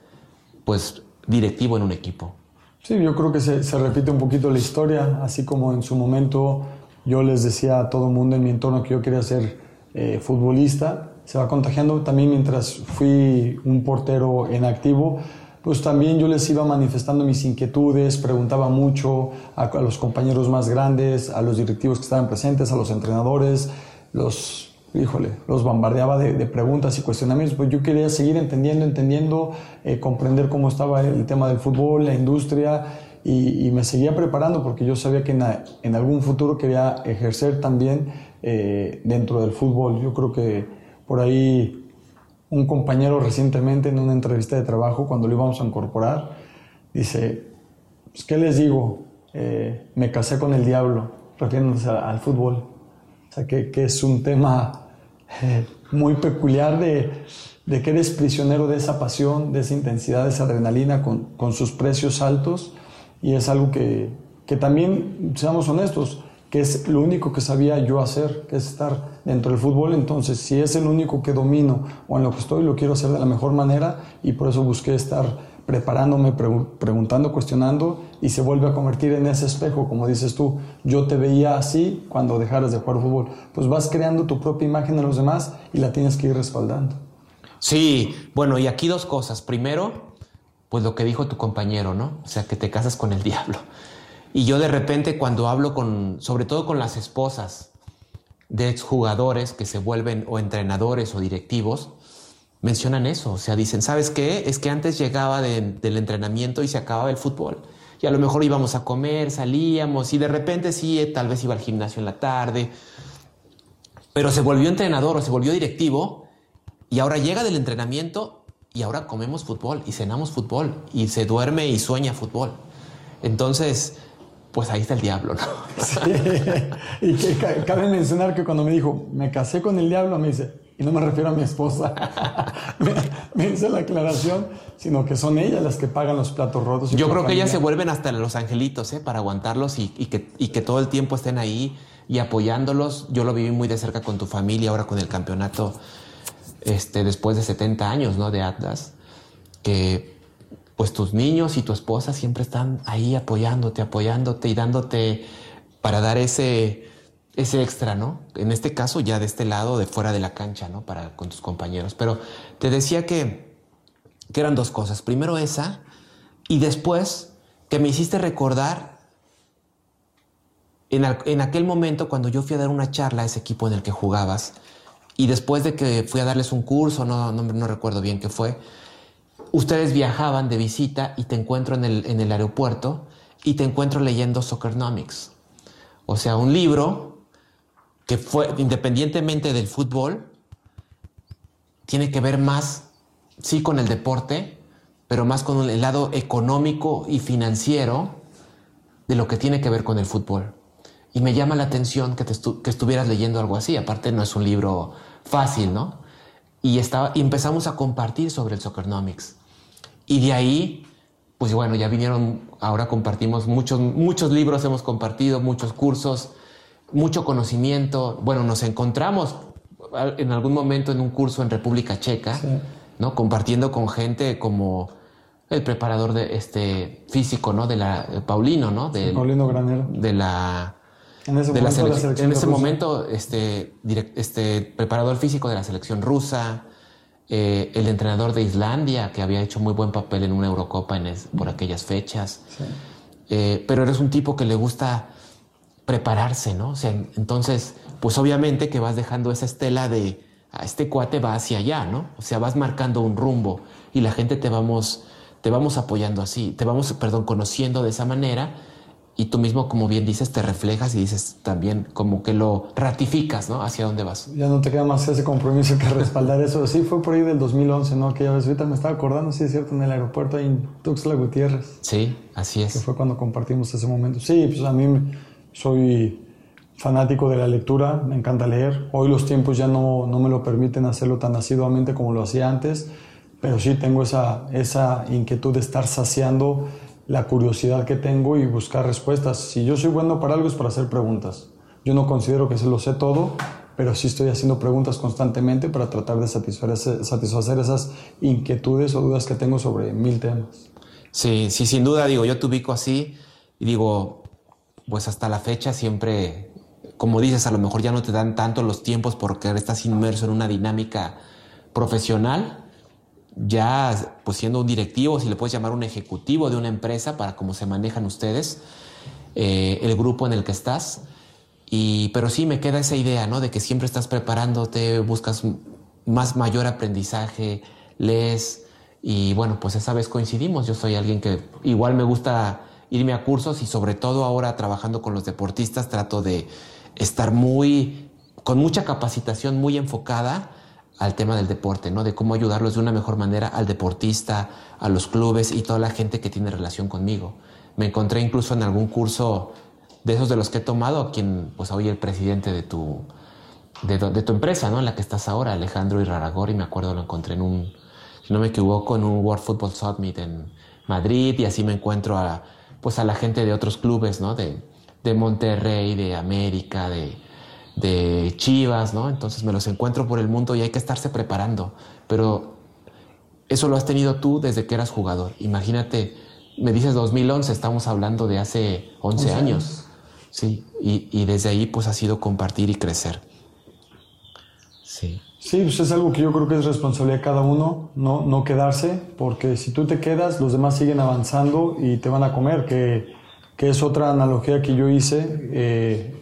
pues, directivo en un equipo. Sí, yo creo que se, repite un poquito la historia, así como en su momento yo les decía a todo el mundo en mi entorno que yo quería ser eh, futbolista, se va contagiando también mientras fui un portero en activo, pues también yo les iba manifestando mis inquietudes, preguntaba mucho a los compañeros más grandes, a los directivos que estaban presentes, a los entrenadores, los híjole, los bombardeaba de, preguntas y cuestionamientos, pues yo quería seguir entendiendo, entendiendo, eh, comprender cómo estaba el tema del fútbol, la industria, y, me seguía preparando porque yo sabía que en, algún futuro quería ejercer también eh, dentro del fútbol. Yo creo que por ahí un compañero recientemente en una entrevista de trabajo, cuando lo íbamos a incorporar, dice, pues, ¿qué les digo? Eh, me casé con el diablo, refiriéndose al fútbol. O sea, que, que es un tema eh, muy peculiar de, de, que eres prisionero de esa pasión, de esa intensidad, de esa adrenalina con, con sus precios altos. Y es algo que, que también, seamos honestos, que es lo único que sabía yo hacer, que es estar dentro del fútbol. Entonces, si es el único que domino o en lo que estoy, lo quiero hacer de la mejor manera y por eso busqué estar preparándome, preguntando, cuestionando y se vuelve a convertir en ese espejo, como dices tú, yo te veía así cuando dejaras de jugar fútbol. Pues vas creando tu propia imagen en los demás y la tienes que ir respaldando. Sí, bueno, y aquí dos cosas. Primero, pues lo que dijo tu compañero, ¿no? O sea, que te casas con el diablo. Y yo de repente cuando hablo con, sobre todo con las esposas de exjugadores que se vuelven o entrenadores o directivos, mencionan eso. O sea, dicen, ¿sabes qué? Es que antes llegaba del entrenamiento y se acababa el fútbol. Y a lo mejor íbamos a comer, salíamos y de repente sí, tal vez iba al gimnasio en la tarde. Pero se volvió entrenador o se volvió directivo y ahora llega del entrenamiento y ahora comemos fútbol y cenamos fútbol y se duerme y sueña fútbol. Entonces, pues ahí está el diablo, ¿no? Sí. Y que cabe mencionar que cuando me dijo, me casé con el diablo, me dice, y no me refiero a mi esposa, me, hice la aclaración, sino que son ellas las que pagan los platos rotos. Yo creo que ellas se vuelven hasta los angelitos, ¿eh? Para aguantarlos y, que, y que todo el tiempo estén ahí y apoyándolos. Yo lo viví muy de cerca con tu familia, ahora con el campeonato, este, después de 70 años, ¿no? De Atlas, que pues tus niños y tu esposa siempre están ahí apoyándote, apoyándote y dándote para dar ese, ese extra, ¿no? En este caso ya de este lado, de fuera de la cancha, ¿no? Para con tus compañeros. Pero te decía que, que eran dos cosas. Primero esa y después que me hiciste recordar en, en, aquel momento cuando yo fui a dar una charla a ese equipo en el que jugabas y después de que fui a darles un curso, no, no, no recuerdo bien qué fue, ustedes viajaban de visita y te encuentro en el, en el aeropuerto y te encuentro leyendo Soccernomics. O sea, un libro que fue, independientemente del fútbol, tiene que ver más, sí, con el deporte, pero más con el lado económico y financiero de lo que tiene que ver con el fútbol. Y me llama la atención que, estuvieras leyendo algo así. Aparte, no es un libro fácil, ¿no? Y, estaba, empezamos a compartir sobre el Soccernomics. Y de ahí, pues bueno, ya vinieron, ahora compartimos muchos, muchos libros, hemos compartido, muchos cursos, mucho conocimiento. Bueno, nos encontramos en algún momento en un curso en República Checa, ¿no? Compartiendo con gente como el preparador de este físico, ¿no? De la Paulino, ¿no? De, Paulino Granero. De la en ese de momento, la selección en ese momento este, este preparador físico de la selección rusa, eh, el entrenador de Islandia, que había hecho muy buen papel en una Eurocopa en por aquellas fechas. Eh, pero eres un tipo que le gusta prepararse, ¿no? O sea, entonces, pues obviamente que vas dejando esa estela de, a este cuate va hacia allá, ¿no? O sea, vas marcando un rumbo y la gente te vamos, te vamos apoyando así, te vamos, perdón, conociendo de esa manera y tú mismo, como bien dices, te reflejas y dices también como que lo ratificas, ¿no? Hacia dónde vas. Ya no te queda más ese compromiso que respaldar eso. Sí, fue por ahí del 2011, ¿no? Aquella vez, ahorita me estaba acordando, sí es cierto, en el aeropuerto ahí en Tuxtla Gutiérrez. Sí, así es. Que fue cuando compartimos ese momento. Sí, pues a mí soy fanático de la lectura, me encanta leer. Hoy los tiempos ya no, no me lo permiten hacerlo tan asiduamente como lo hacía antes, pero sí tengo esa, esa inquietud de estar saciando la curiosidad que tengo y buscar respuestas. Si yo soy bueno para algo es para hacer preguntas. Yo no considero que se lo sé todo, pero sí estoy haciendo preguntas constantemente para tratar de satisfacer, satisfacer esas inquietudes o dudas que tengo sobre mil temas. Sí, sí, sin duda, digo, yo te ubico así y digo, pues hasta la fecha siempre, como dices, a lo mejor ya no te dan tanto los tiempos porque estás inmerso en una dinámica profesional, ya pues siendo un directivo, si le puedes llamar un ejecutivo de una empresa para cómo se manejan ustedes, eh, el grupo en el que estás. Y, pero sí me queda esa idea, ¿no? De que siempre estás preparándote, buscas más mayor aprendizaje, lees y bueno, pues esa vez coincidimos. Yo soy alguien que igual me gusta irme a cursos y sobre todo ahora trabajando con los deportistas trato de estar muy con mucha capacitación muy enfocada al tema del deporte, ¿no? De cómo ayudarlos de una mejor manera al deportista, a los clubes y toda la gente que tiene relación conmigo. Me encontré incluso en algún curso de esos de los que he tomado, a quien pues hoy el presidente de tu, de, tu empresa, ¿no? En la que estás ahora, Alejandro Iraragor, y me acuerdo lo encontré en un, si no me equivoco, en un World Football Summit en Madrid y así me encuentro a, pues a la gente de otros clubes, ¿no? De, de Monterrey, de América, de, de Chivas, ¿no? Entonces me los encuentro por el mundo y hay que estarse preparando. Pero eso lo has tenido tú desde que eras jugador. Imagínate, me dices 2011, estamos hablando de hace 11, años. Sí, y, y, desde ahí pues ha sido compartir y crecer. Sí. Sí, pues es algo que yo creo que es responsabilidad de cada uno, no, no quedarse, porque si tú te quedas, los demás siguen avanzando y te van a comer, que, que es otra analogía que yo hice eh,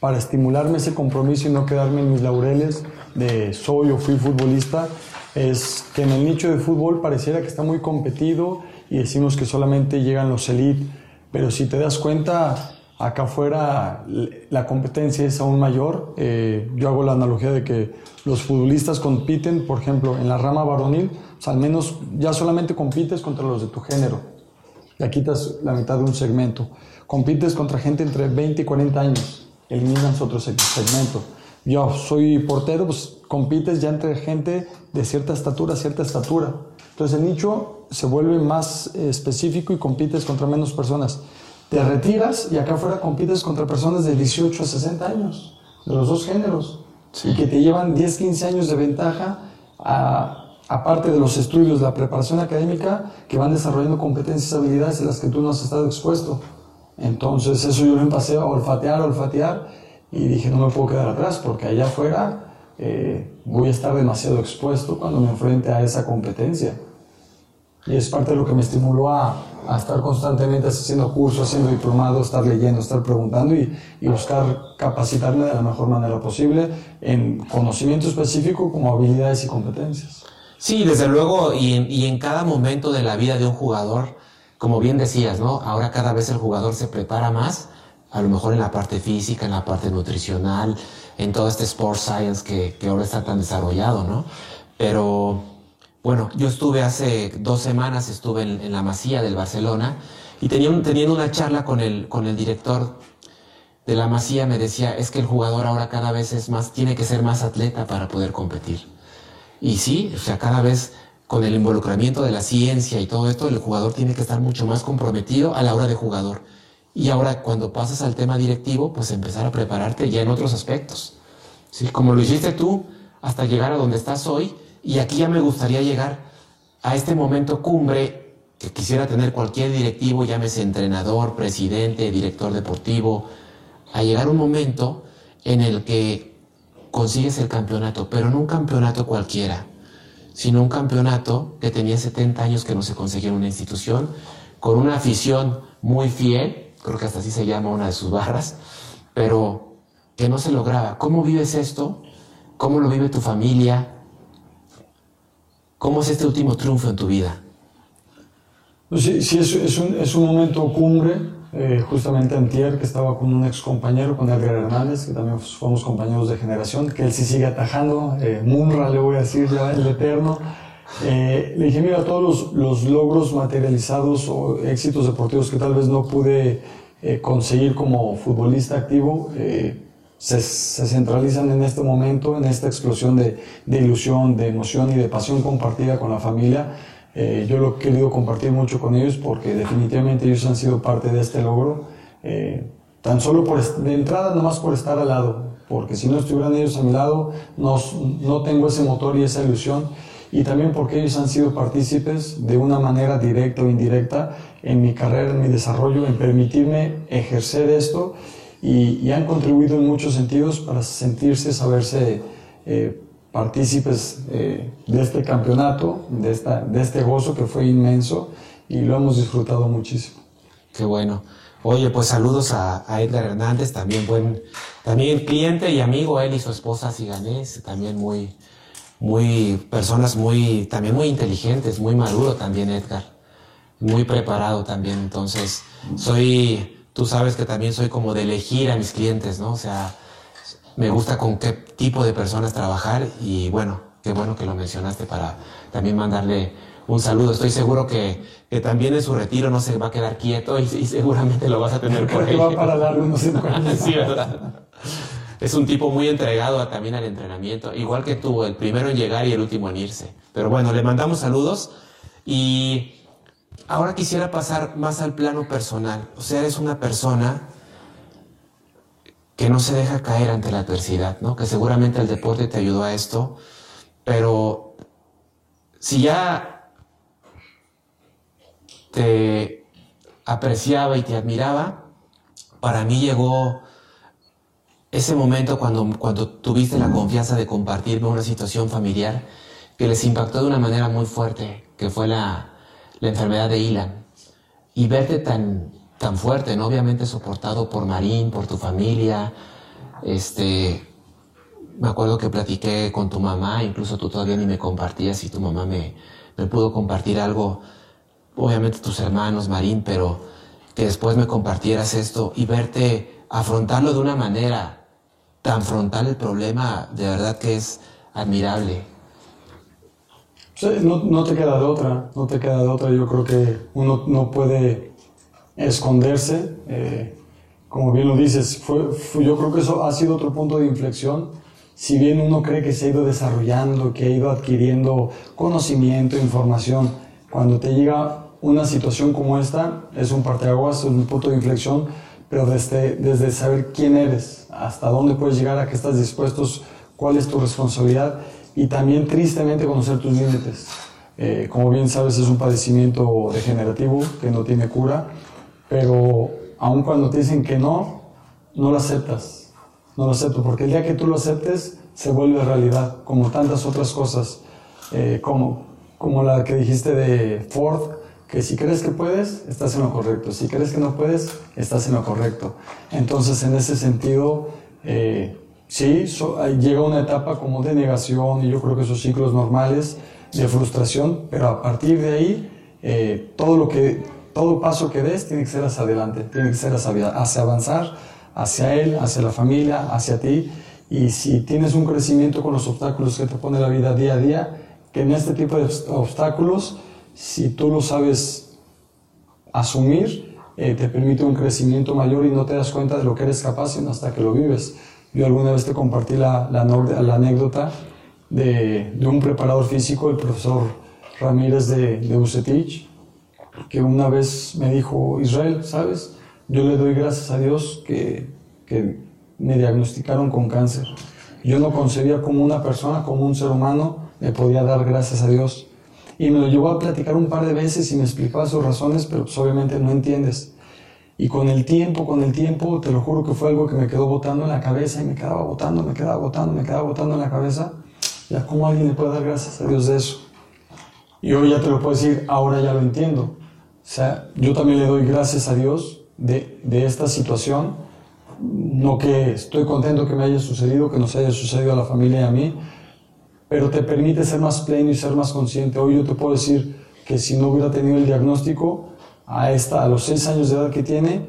para estimularme ese compromiso y no quedarme en mis laureles de soy o fui futbolista, es que en el nicho de fútbol pareciera que está muy competido y decimos que solamente llegan los elite, pero si te das cuenta, acá afuera la competencia es aún mayor. Eh, yo hago la analogía de que los futbolistas compiten, por ejemplo, en la rama varonil, al menos ya solamente compites contra los de tu género. Ya quitas la mitad de un segmento. Compites contra gente entre 20 y 40 años. Eliminas otro segmento. Yo soy portero, pues compites ya entre gente de cierta estatura, cierta estatura. Entonces el nicho se vuelve más específico y compites contra menos personas. Te retiras y acá afuera compites contra personas de 18 a 60 años, de los dos géneros, y que te llevan 10, 15 años de ventaja, aparte de los estudios, la preparación académica, que van desarrollando competencias, habilidades en las que tú no has estado expuesto. Entonces eso yo lo empecé a olfatear, a olfatear, y dije, no me puedo quedar atrás, porque allá afuera eh, voy a estar demasiado expuesto cuando me enfrente a esa competencia. Y es parte de lo que me estimuló a, a estar constantemente haciendo cursos, haciendo diplomados, estar leyendo, estar preguntando y, y, buscar capacitarme de la mejor manera posible en conocimiento específico como habilidades y competencias. Sí, desde luego, y en, y en cada momento de la vida de un jugador, como bien decías, ¿no? Ahora cada vez el jugador se prepara más, a lo mejor en la parte física, en la parte nutricional, en todo este sport science que, que ahora está tan desarrollado, ¿no? Pero bueno, yo estuve hace dos semanas, estuve en, la Masía del Barcelona y teniendo una charla con el, con el director de la Masía me decía, es que el jugador ahora cada vez es más, tiene que ser más atleta para poder competir. Y sí, o sea, cada vez con el involucramiento de la ciencia y todo esto, el jugador tiene que estar mucho más comprometido a la hora de jugador. Y ahora cuando pasas al tema directivo, pues empezar a prepararte ya en otros aspectos. ¿Sí? Como lo hiciste tú, hasta llegar a donde estás hoy, y aquí ya me gustaría llegar a este momento cumbre que quisiera tener cualquier directivo, llámese entrenador, presidente, director deportivo, a llegar un momento en el que consigues el campeonato, pero no un campeonato cualquiera, sino un campeonato que tenía 70 años que no se conseguía en una institución, con una afición muy fiel, creo que hasta así se llama una de sus barras, pero que no se lograba. ¿Cómo vives esto? ¿Cómo lo vive tu familia? ¿Cómo es este último triunfo en tu vida? Pues sí, sí es, un, es, un, momento cumbre. Eh, justamente antier que estaba con un ex compañero, con Edgar Hernández, que también fuimos compañeros de generación, que él sí sigue atajando, eh, Munra le voy a decir ya, el eterno. Eh, le dije, mira, todos los, los, logros materializados o éxitos deportivos que tal vez no pude eh, conseguir como futbolista activo, se, centralizan en este momento, en esta explosión de, ilusión, de emoción y de pasión compartida con la familia. Eh, yo lo he querido compartir mucho con ellos porque definitivamente ellos han sido parte de este logro. Eh, tan solo por, de entrada, nomás por estar al lado, porque si no estuvieran ellos a mi lado, no, no tengo ese motor y esa ilusión. Y también porque ellos han sido partícipes de una manera directa o indirecta en mi carrera, en mi desarrollo, en permitirme ejercer esto y, han contribuido en muchos sentidos para sentirse, saberse eh, partícipes eh, de este campeonato, de, esta, de este gozo que fue inmenso y lo hemos disfrutado muchísimo. Qué bueno. Oye, pues saludos a, Edgar Hernández, también buen, también cliente y amigo, él y su esposa Siganés, también muy, muy, personas muy, también muy inteligentes, muy maduro también Edgar, muy preparado también, entonces soy tú sabes que también soy como de elegir a mis clientes, ¿no? O sea, me gusta con qué tipo de personas trabajar y bueno, qué bueno que lo mencionaste para también mandarle un saludo. Estoy seguro que, que también en su retiro no se va a quedar quieto y, seguramente lo vas a tener por ahí. va para darle unos sí, ¿verdad? Es un tipo muy entregado también al entrenamiento, igual que tú, el primero en llegar y el último en irse. Pero bueno, le mandamos saludos y ahora quisiera pasar más al plano personal. O sea, eres una persona que no se deja caer ante la adversidad, ¿no? Que seguramente el deporte te ayudó a esto, pero si ya te apreciaba y te admiraba, para mí llegó ese momento cuando, cuando tuviste la confianza de compartirme una situación familiar que les impactó de una manera muy fuerte, que fue la, la enfermedad de Ilan. Y verte tan, tan fuerte, ¿no? Obviamente soportado por Marín, por tu familia. Este, me acuerdo que platiqué con tu mamá, incluso tú todavía ni me compartías y tu mamá me, me pudo compartir algo, obviamente tus hermanos, Marín, pero que después me compartieras esto y verte afrontarlo de una manera tan frontal el problema, de verdad que es admirable. No, no, te queda de otra, no te queda de otra. Yo creo que uno no puede esconderse. Eh, como bien lo dices, fue, yo creo que eso ha sido otro punto de inflexión. Si bien uno cree que se ha ido desarrollando, que ha ido adquiriendo conocimiento, información, cuando te llega una situación como esta, es un parteaguas, es un punto de inflexión, pero desde, desde saber quién eres, hasta dónde puedes llegar, a qué estás dispuesto, cuál es tu responsabilidad y también tristemente conocer tus límites. Eh, como bien sabes, es un padecimiento degenerativo que no tiene cura pero aun cuando te dicen que no, no lo aceptas. No lo acepto, porque el día que tú lo aceptes, se vuelve realidad, como tantas otras cosas, eh, como, como la que dijiste de Ford, que si crees que puedes, estás en lo correcto. Si crees que no puedes, estás en lo correcto. Entonces, en ese sentido, eh, sí, llega una etapa como de negación y yo creo que esos ciclos normales de frustración, pero a partir de ahí, eh, todo lo que todo paso que des tiene que ser hacia adelante, tiene que ser hacia, hacia avanzar, hacia él, hacia la familia, hacia ti. Y si tienes un crecimiento con los obstáculos que te pone la vida día a día, que en este tipo de obstáculos, si tú lo sabes asumir, eh, te permite un crecimiento mayor y no te das cuenta de lo que eres capaz sino hasta que lo vives. Yo alguna vez te compartí la, la, anécdota de, de, un preparador físico, el profesor Ramírez de, de que una vez me dijo, Israel, ¿sabes? Yo le doy gracias a Dios que, que me diagnosticaron con cáncer. Yo no concebía como una persona, como un ser humano, me podía dar gracias a Dios. Y me lo llevó a platicar un par de veces y me explicaba sus razones, pero pues obviamente no entiendes. Y con el tiempo, con el tiempo, te lo juro que fue algo que me quedó botando en la cabeza y me quedaba botando, me quedaba botando, me quedaba botando en la cabeza. Ya, ¿cómo alguien le puede dar gracias a Dios de eso? Y hoy ya te lo puedo decir, ahora ya lo entiendo. O sea, yo también le doy gracias a Dios de, de esta situación. No que estoy contento que me haya sucedido, que nos haya sucedido a la familia y a mí, pero te permite ser más pleno y ser más consciente. Hoy yo te puedo decir que si no hubiera tenido el diagnóstico, a, esta, a los 6 años de edad que tiene,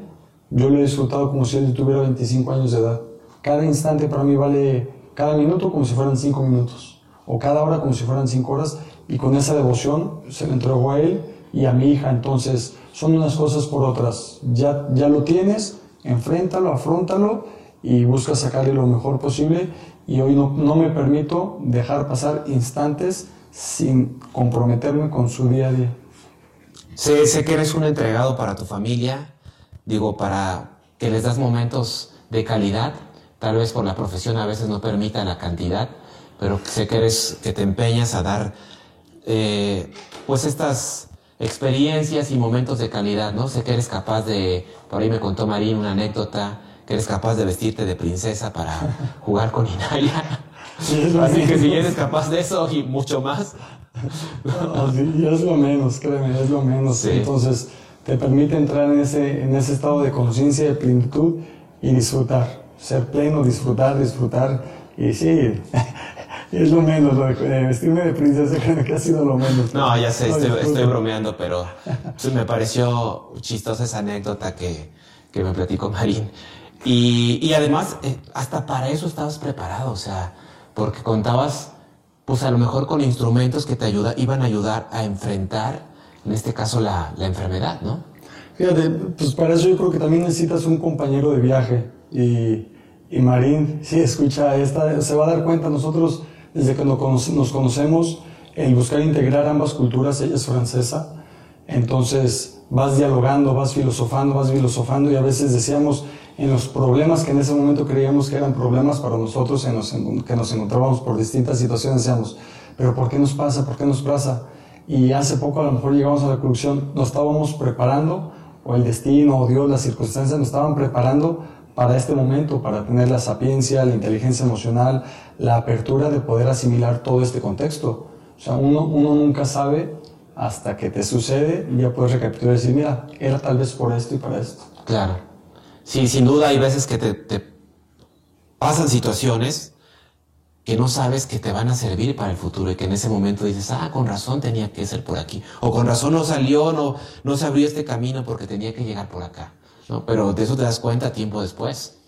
yo lo he disfrutado como si él tuviera 25 años de edad. Cada instante para mí vale, cada minuto como si fueran 5 minutos, o cada hora como si fueran 5 horas, y con esa devoción se le entregó a él y a mi hija. Entonces, son unas cosas por otras. Ya, ya lo tienes, enfréntalo, afrontalo y busca sacarle lo mejor posible. Y hoy no, no me permito dejar pasar instantes sin comprometerme con su día a día. Sé, sé que eres un entregado para tu familia, digo, para que les das momentos de calidad. Tal vez por la profesión a veces no permita la cantidad, pero sé que eres, que te empeñas a dar, eh, pues estas experiencias y momentos de calidad, ¿no? Sé que eres capaz de, por ahí me contó Marín una anécdota, que eres capaz de vestirte de princesa para jugar con Inaya. Así que si eres capaz de eso y mucho más. Así, es lo menos, créeme, es lo menos. Entonces, te permite entrar en ese, en ese estado de conciencia, de plenitud y disfrutar. Ser pleno, disfrutar, disfrutar. Y sí, es lo menos, lo de vestirme de princesa creo que ha sido lo menos. No, ya sé, estoy, bromeando, pero me pareció chistosa esa anécdota que, que me platicó Marín. Y, además, eh, hasta para eso estabas preparado, o sea, porque contabas, pues a lo mejor con instrumentos que te ayuda, iban a ayudar a enfrentar, en este caso, la, la enfermedad, ¿no? Fíjate, pues para eso yo creo que también necesitas un compañero de viaje. Y, y Marín, si escucha esta, se va a dar cuenta, nosotros desde que nos conocemos, el buscar integrar ambas culturas, ella es francesa, entonces vas dialogando, vas filosofando, vas filosofando y a veces decíamos en los problemas que en ese momento creíamos que eran problemas para nosotros, en los, que nos encontrábamos por distintas situaciones, decíamos, pero ¿por qué nos pasa? ¿Por qué nos pasa? Y hace poco a lo mejor llegamos a la conclusión, nos estábamos preparando, o el destino, o Dios, las circunstancias nos estaban preparando para este momento, para tener la sapiencia, la inteligencia emocional, la apertura de poder asimilar todo este contexto. O sea, uno, uno nunca sabe hasta que te sucede y ya puedes recapitular y decir, mira, era tal vez por esto y para esto. Claro. Sí, sin duda hay veces que te, pasan situaciones que no sabes que te van a servir para el futuro y que en ese momento dices, ah, con razón tenía que ser por aquí, o con razón no salió, no, no se abrió este camino porque tenía que llegar por acá, ¿no? Pero de eso te das cuenta tiempo después.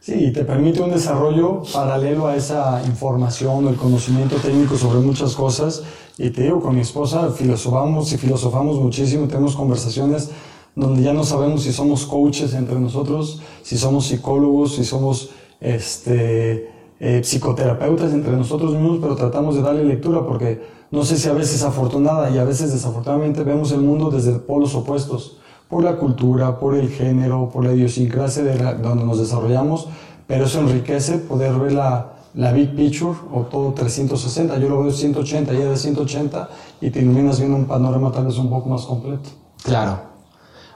Sí, te permite un desarrollo paralelo a esa información, el conocimiento técnico sobre muchas cosas. Y te digo, con mi esposa filosofamos y filosofamos muchísimo, tenemos conversaciones donde ya no sabemos si somos coaches entre nosotros, si somos psicólogos, si somos este, eh, psicoterapeutas entre nosotros mismos, pero tratamos de darle lectura porque no sé si a veces afortunada y a veces desafortunadamente vemos el mundo desde polos opuestos, por la cultura, por el género, por la idiosincrasia de donde nos desarrollamos, pero eso enriquece poder ver la, la big picture o todo 360. Yo lo veo 180, ya de 180 y te iluminas viendo un panorama tal vez un poco más completo. Claro.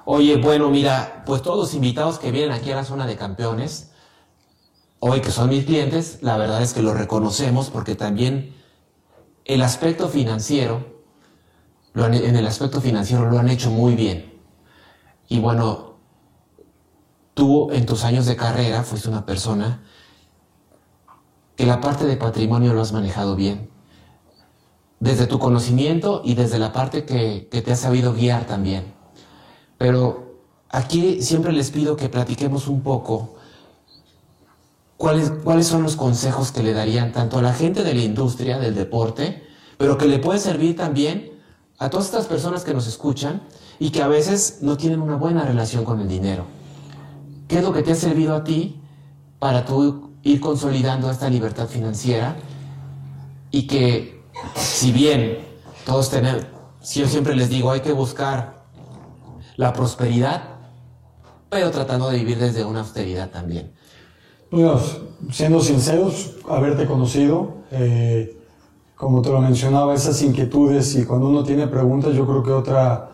Oye, bueno, mira, pues todos los invitados que vienen aquí a la zona de campeones, hoy que son mis clientes, la verdad es que lo reconocemos porque también el aspecto financiero, en el aspecto financiero lo han hecho muy bien. Y bueno, tú en tus años de carrera fuiste una persona que la parte de patrimonio lo has manejado bien. Desde tu conocimiento y desde la parte que, que te has sabido guiar también. Pero aquí siempre les pido que platiquemos un poco cuáles, cuáles son los consejos que le darían tanto a la gente de la industria del deporte, pero que le puede servir también a todas estas personas que nos escuchan y que a veces no tienen una buena relación con el dinero. ¿Qué es lo que te ha servido a ti para tú ir consolidando esta libertad financiera? Y que si bien todos tenemos, si yo siempre les digo, hay que buscar la prosperidad, pero tratando de vivir desde una austeridad también. Bueno, siendo sinceros, haberte conocido, eh, como te lo mencionaba, esas inquietudes y cuando uno tiene preguntas, yo creo que otra,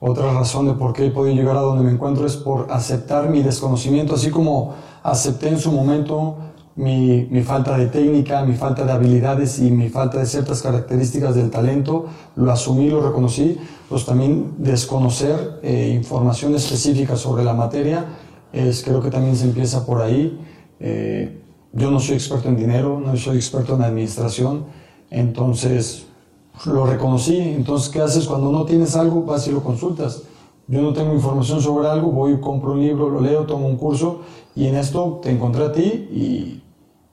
otra razón de por qué he podido llegar a donde me encuentro es por aceptar mi desconocimiento, así como acepté en su momento mi, falta de técnica, mi falta de habilidades y mi falta de ciertas características del talento, lo asumí, lo reconocí, pues también desconocer eh, información específica sobre la materia, es, creo que también se empieza por ahí. Eh, yo no soy experto en dinero, no soy experto en administración, entonces lo reconocí. Entonces, ¿qué haces cuando no tienes algo? Vas y lo consultas. Yo no tengo información sobre algo, voy, compro un libro, lo leo, tomo un curso y en esto te encontré a ti y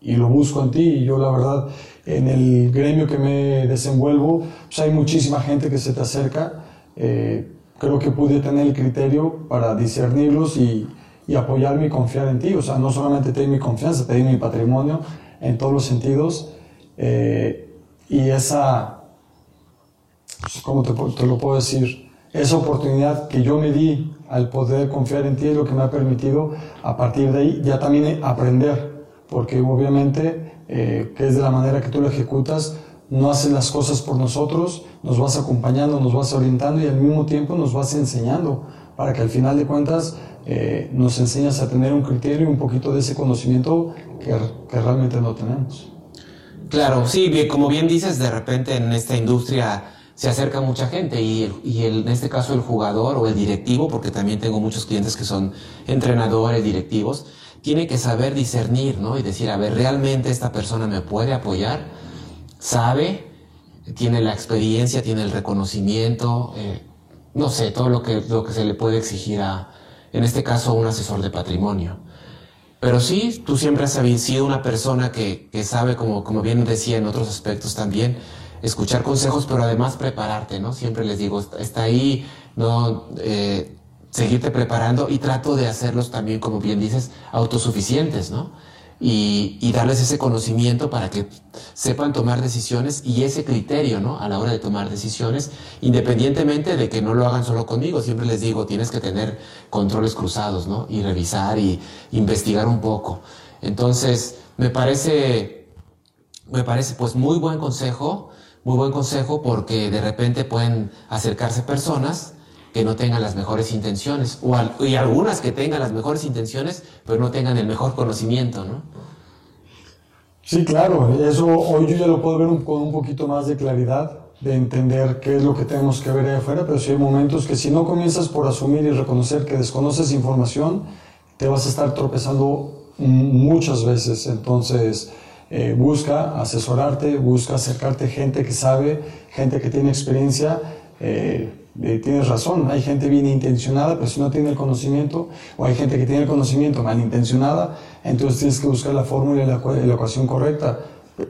y lo busco en ti. Y yo, la verdad, en el gremio que me desenvuelvo, pues hay muchísima gente que se te acerca. Eh, creo que pude tener el criterio para discernirlos y, y, apoyarme y confiar en ti. O sea, no solamente te di mi confianza, te di mi patrimonio en todos los sentidos. Eh, y esa, pues, ¿cómo te, te lo puedo decir? Esa oportunidad que yo me di al poder confiar en ti es lo que me ha permitido a partir de ahí ya también aprender porque obviamente, eh, que es de la manera que tú lo ejecutas, no haces las cosas por nosotros, nos vas acompañando, nos vas orientando y al mismo tiempo nos vas enseñando, para que al final de cuentas eh, nos enseñas a tener un criterio y un poquito de ese conocimiento que, realmente no tenemos. Claro, sí, como bien dices, de repente en esta industria se acerca mucha gente y, y en este caso el jugador o el directivo, porque también tengo muchos clientes que son entrenadores, directivos, tiene que saber discernir, ¿no? Y decir, a ver, ¿realmente esta persona me puede apoyar? ¿Sabe? ¿Tiene la experiencia? ¿Tiene el reconocimiento? Eh, no sé, todo lo que, lo que se le puede exigir a, en este caso, un asesor de patrimonio. Pero sí, tú siempre has sido una persona que, que sabe, como, como bien decía en otros aspectos también, escuchar consejos, pero además prepararte, ¿no? Siempre les digo, está ahí, ¿no? Eh, seguirte preparando y trato de hacerlos también, como bien dices, autosuficientes, ¿no? Y, darles ese conocimiento para que sepan tomar decisiones y ese criterio, ¿no? A la hora de tomar decisiones, independientemente de que no lo hagan solo conmigo. Siempre les digo, tienes que tener controles cruzados, ¿no? Y revisar y investigar un poco. Entonces, me parece, me parece pues muy buen consejo muy buen consejo porque de repente pueden acercarse personas que no tengan las mejores intenciones, o y algunas que tengan las mejores intenciones, pero no tengan el mejor conocimiento, ¿no? Sí, claro, eso hoy yo ya lo puedo ver con un poquito más de claridad, de entender qué es lo que tenemos que ver ahí afuera, pero sí hay momentos que si no comienzas por asumir y reconocer que desconoces información, te vas a estar tropezando muchas veces, entonces eh, busca asesorarte, busca acercarte gente que sabe, gente que tiene experiencia. Eh, eh, tienes razón, hay gente bien intencionada, pero si no tiene el conocimiento, o hay gente que tiene el conocimiento malintencionada, entonces tienes que buscar la fórmula y la, la ecuación correcta.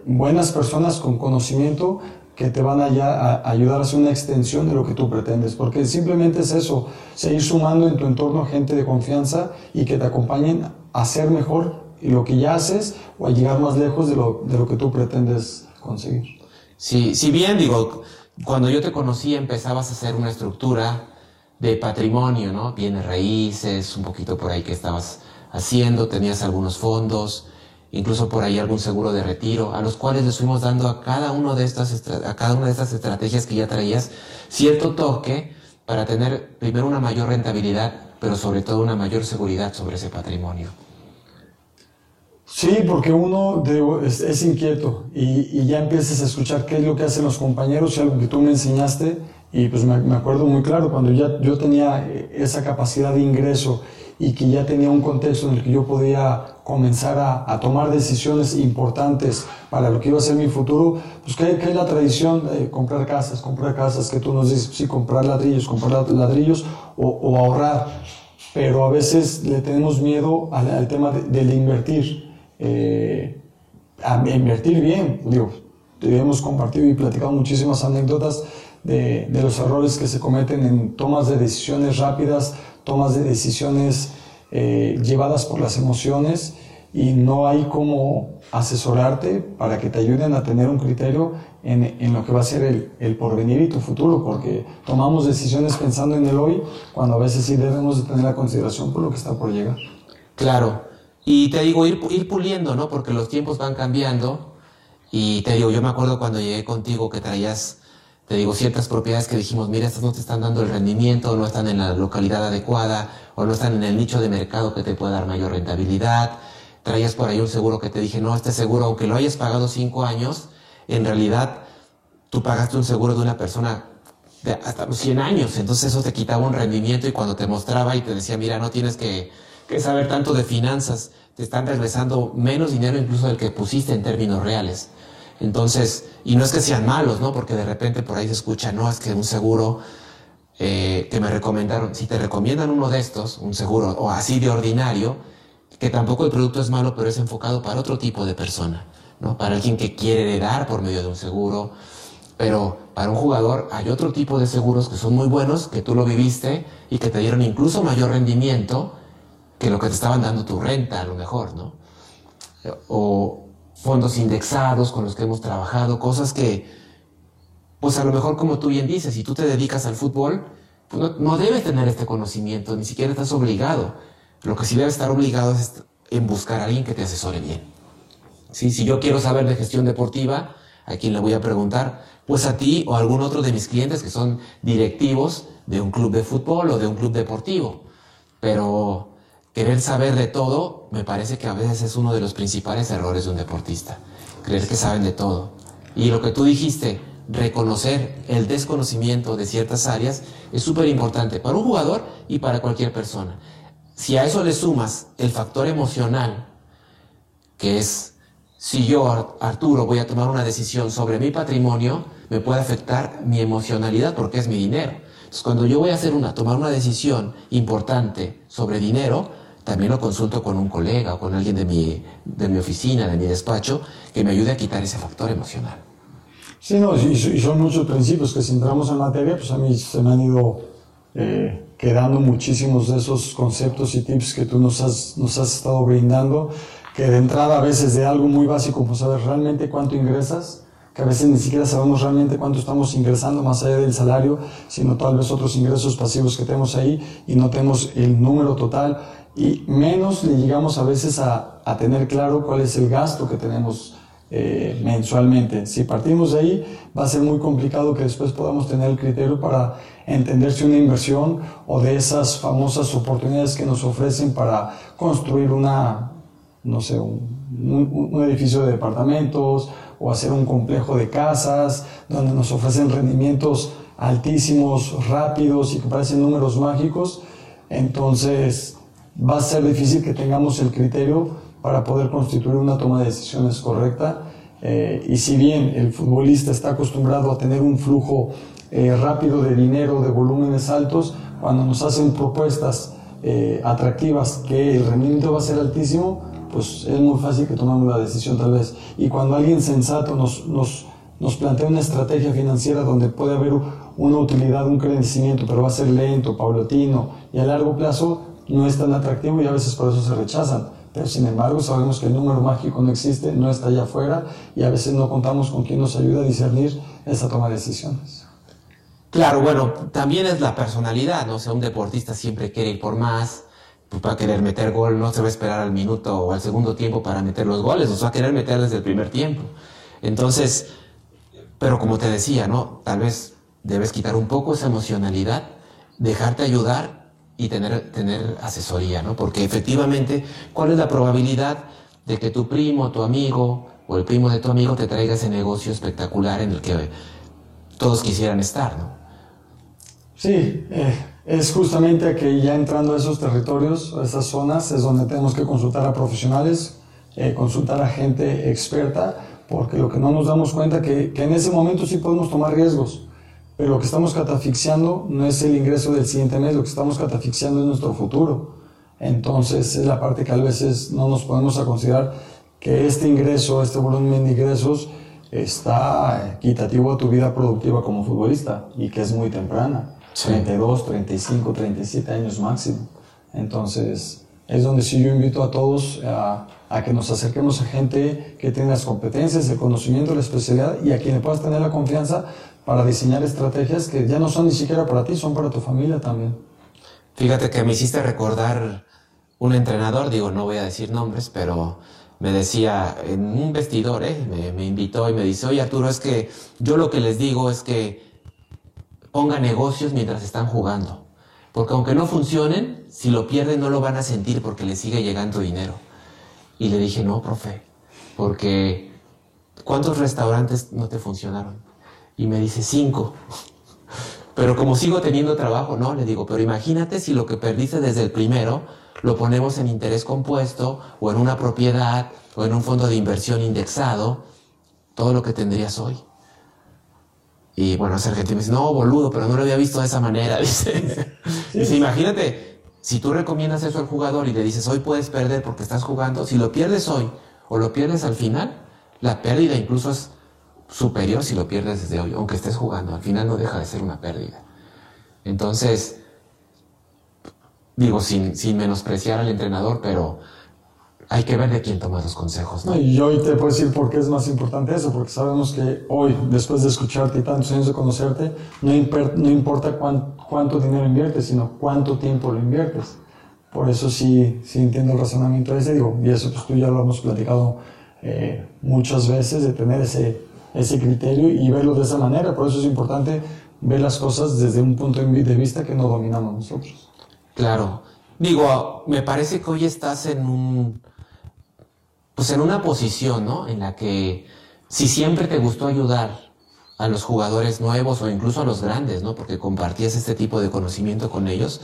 Buenas personas con conocimiento que te van a, ayudar a hacer una extensión de lo que tú pretendes, porque simplemente es eso, seguir sumando en tu entorno gente de confianza y que te acompañen a ser mejor lo que ya haces o a llegar más lejos de lo, de lo que tú pretendes conseguir. Sí, si bien digo, cuando yo te conocí empezabas a hacer una estructura de patrimonio, ¿no? Bienes raíces, un poquito por ahí que estabas haciendo, tenías algunos fondos, incluso por ahí algún seguro de retiro, a los cuales les fuimos dando a cada, uno de estas, a cada una de estas estrategias que ya traías cierto toque para tener primero una mayor rentabilidad, pero sobre todo una mayor seguridad sobre ese patrimonio. Sí, porque uno es, inquieto y, ya empiezas a escuchar qué es lo que hacen los compañeros y algo que tú me enseñaste y pues me, acuerdo muy claro cuando ya yo tenía esa capacidad de ingreso y que ya tenía un contexto en el que yo podía comenzar a, tomar decisiones importantes para lo que iba a ser mi futuro, pues que, es la tradición de comprar casas, comprar casas, que tú nos dices, sí, comprar ladrillos, comprar ladrillos o, ahorrar, pero a veces le tenemos miedo al, tema de invertir eh, a invertir bien. Digo, hemos compartido y platicado muchísimas anécdotas de, de, los errores que se cometen en tomas de decisiones rápidas, tomas de decisiones eh, llevadas por las emociones y no hay como asesorarte para que te ayuden a tener un criterio en, en lo que va a ser el, el, porvenir y tu futuro, porque tomamos decisiones pensando en el hoy, cuando a veces sí debemos de tener la consideración por lo que está por llegar. Claro, y te digo, ir, ir puliendo, ¿no? Porque los tiempos van cambiando. Y te digo, yo me acuerdo cuando llegué contigo que traías, te digo, ciertas propiedades que dijimos, mira, estas no te están dando el rendimiento, no están en la localidad adecuada, o no están en el nicho de mercado que te pueda dar mayor rentabilidad. Traías por ahí un seguro que te dije, no, este seguro, aunque lo hayas pagado cinco años, en realidad tú pagaste un seguro de una persona de hasta los 100 años. Entonces eso te quitaba un rendimiento y cuando te mostraba y te decía, mira, no tienes que que saber tanto de finanzas, te están regresando menos dinero incluso del que pusiste en términos reales. Entonces, y no es que sean malos, ¿no? Porque de repente por ahí se escucha, no, es que un seguro eh, que me recomendaron, si te recomiendan uno de estos, un seguro o así de ordinario, que tampoco el producto es malo, pero es enfocado para otro tipo de persona, ¿no? Para alguien que quiere heredar por medio de un seguro, pero para un jugador hay otro tipo de seguros que son muy buenos, que tú lo viviste y que te dieron incluso mayor rendimiento que lo que te estaban dando tu renta a lo mejor, ¿no? O fondos indexados con los que hemos trabajado, cosas que, pues a lo mejor como tú bien dices, si tú te dedicas al fútbol, pues no, debes tener este conocimiento, ni siquiera estás obligado. Lo que sí debes estar obligado es en buscar a alguien que te asesore bien. ¿Sí? Si yo quiero saber de gestión deportiva, ¿a quién le voy a preguntar? Pues a ti o a algún otro de mis clientes que son directivos de un club de fútbol o de un club deportivo. Pero Querer saber de todo me parece que a veces es uno de los principales errores de un deportista. Creer que saben de todo. Y lo que tú dijiste, reconocer el desconocimiento de ciertas áreas es súper importante para un jugador y para cualquier persona. Si a eso le sumas el factor emocional, que es si yo, Arturo, voy a tomar una decisión sobre mi patrimonio, me puede afectar mi emocionalidad porque es mi dinero. Entonces, cuando yo voy a hacer una, tomar una decisión importante sobre dinero, también lo consulto con un colega o con alguien de mi, de mi oficina, de mi despacho, que me ayude a quitar ese factor emocional. Sí, no, y, son muchos principios que si entramos en materia, pues a mí se me han ido eh, quedando muchísimos de esos conceptos y tips que tú nos has, nos has estado brindando, que de entrada a veces de algo muy básico, como saber realmente cuánto ingresas, que a veces ni siquiera sabemos realmente cuánto estamos ingresando más allá del salario, sino tal vez otros ingresos pasivos que tenemos ahí y no tenemos el número total y menos le llegamos a veces a, a tener claro cuál es el gasto que tenemos eh, mensualmente. Si partimos de ahí, va a ser muy complicado que después podamos tener el criterio para entender si una inversión o de esas famosas oportunidades que nos ofrecen para construir una, no sé, un, un edificio de departamentos o hacer un complejo de casas donde nos ofrecen rendimientos altísimos, rápidos y que parecen números mágicos. Entonces, va a ser difícil que tengamos el criterio para poder constituir una toma de decisiones correcta. Eh, y si bien el futbolista está acostumbrado a tener un flujo eh, rápido de dinero, de volúmenes altos, cuando nos hacen propuestas eh, atractivas que el rendimiento va a ser altísimo, pues es muy fácil que tomemos la decisión tal vez. Y cuando alguien sensato nos, nos, nos plantea una estrategia financiera donde puede haber una utilidad, un crecimiento, pero va a ser lento, paulatino y a largo plazo, no es tan atractivo y a veces por eso se rechazan. Pero sin embargo sabemos que el número mágico no existe, no está allá afuera y a veces no contamos con quien nos ayude a discernir esa toma de decisiones. Claro, bueno, también es la personalidad, ¿no? O sea, un deportista siempre quiere ir por más, pues va a querer meter gol, no se va a esperar al minuto o al segundo tiempo para meter los goles, o sea, va a querer meter desde el primer tiempo. Entonces, pero como te decía, ¿no? Tal vez debes quitar un poco esa emocionalidad, dejarte ayudar y tener, tener asesoría, ¿no? Porque efectivamente, ¿cuál es la probabilidad de que tu primo, tu amigo o el primo de tu amigo te traiga ese negocio espectacular en el que todos quisieran estar, ¿no? Sí, eh, es justamente que ya entrando a esos territorios, a esas zonas, es donde tenemos que consultar a profesionales, eh, consultar a gente experta, porque lo que no nos damos cuenta que, que en ese momento sí podemos tomar riesgos pero lo que estamos catafixiando no es el ingreso del siguiente mes, lo que estamos catafixiando es nuestro futuro. Entonces es la parte que a veces no nos podemos a considerar que este ingreso, este volumen de ingresos está equitativo a tu vida productiva como futbolista y que es muy temprana, 32, 35, 37 años máximo. Entonces es donde sí yo invito a todos a, a, que nos acerquemos a gente que tenga las competencias, el conocimiento, la especialidad y a quien le puedas tener la confianza para diseñar estrategias que ya no son ni siquiera para ti, son para tu familia también. Fíjate que me hiciste recordar un entrenador, digo, no voy a decir nombres, pero me decía en un vestidor, ¿eh? me, invitó y me dice, oye Arturo, es que yo lo que les digo es que pongan negocios mientras están jugando. Porque aunque no funcionen, si lo pierden no lo van a sentir porque les sigue llegando dinero. Y le dije, no, profe, porque ¿cuántos restaurantes no te funcionaron? Y me dice, cinco. Pero como sigo teniendo trabajo, no, le digo, pero imagínate si lo que perdiste desde el primero lo ponemos en interés compuesto o en una propiedad o en un fondo de inversión indexado, todo lo que tendrías hoy. Y bueno, ese argentino me dice, no, boludo, pero no lo había visto de esa manera. Dice, dice, imagínate, si tú recomiendas eso al jugador y le dices, hoy puedes perder porque estás jugando, si lo pierdes hoy o lo pierdes al final, la pérdida incluso es superior si lo pierdes desde hoy, aunque estés jugando. Al final no deja de ser una pérdida. Entonces, digo, sin, sin menospreciar al entrenador, pero hay que ver de quién toma los consejos. ¿no? Y hoy te puedo decir por qué es más importante eso, porque sabemos que hoy, después de escucharte y tantos años de conocerte, no, no importa cuánto dinero inviertes, sino cuánto tiempo lo inviertes. Por eso sí, sí entiendo el razonamiento ese, digo, y eso pues tú ya lo hemos platicado eh, muchas veces, de tener ese ese criterio y verlo de esa manera. Por eso es importante ver las cosas desde un punto de vista que no dominamos nosotros. Claro. Digo, me parece que hoy estás en un, pues en una posición, ¿no? En la que si siempre te gustó ayudar a los jugadores nuevos o incluso a los grandes, ¿no? Porque compartías este tipo de conocimiento con ellos,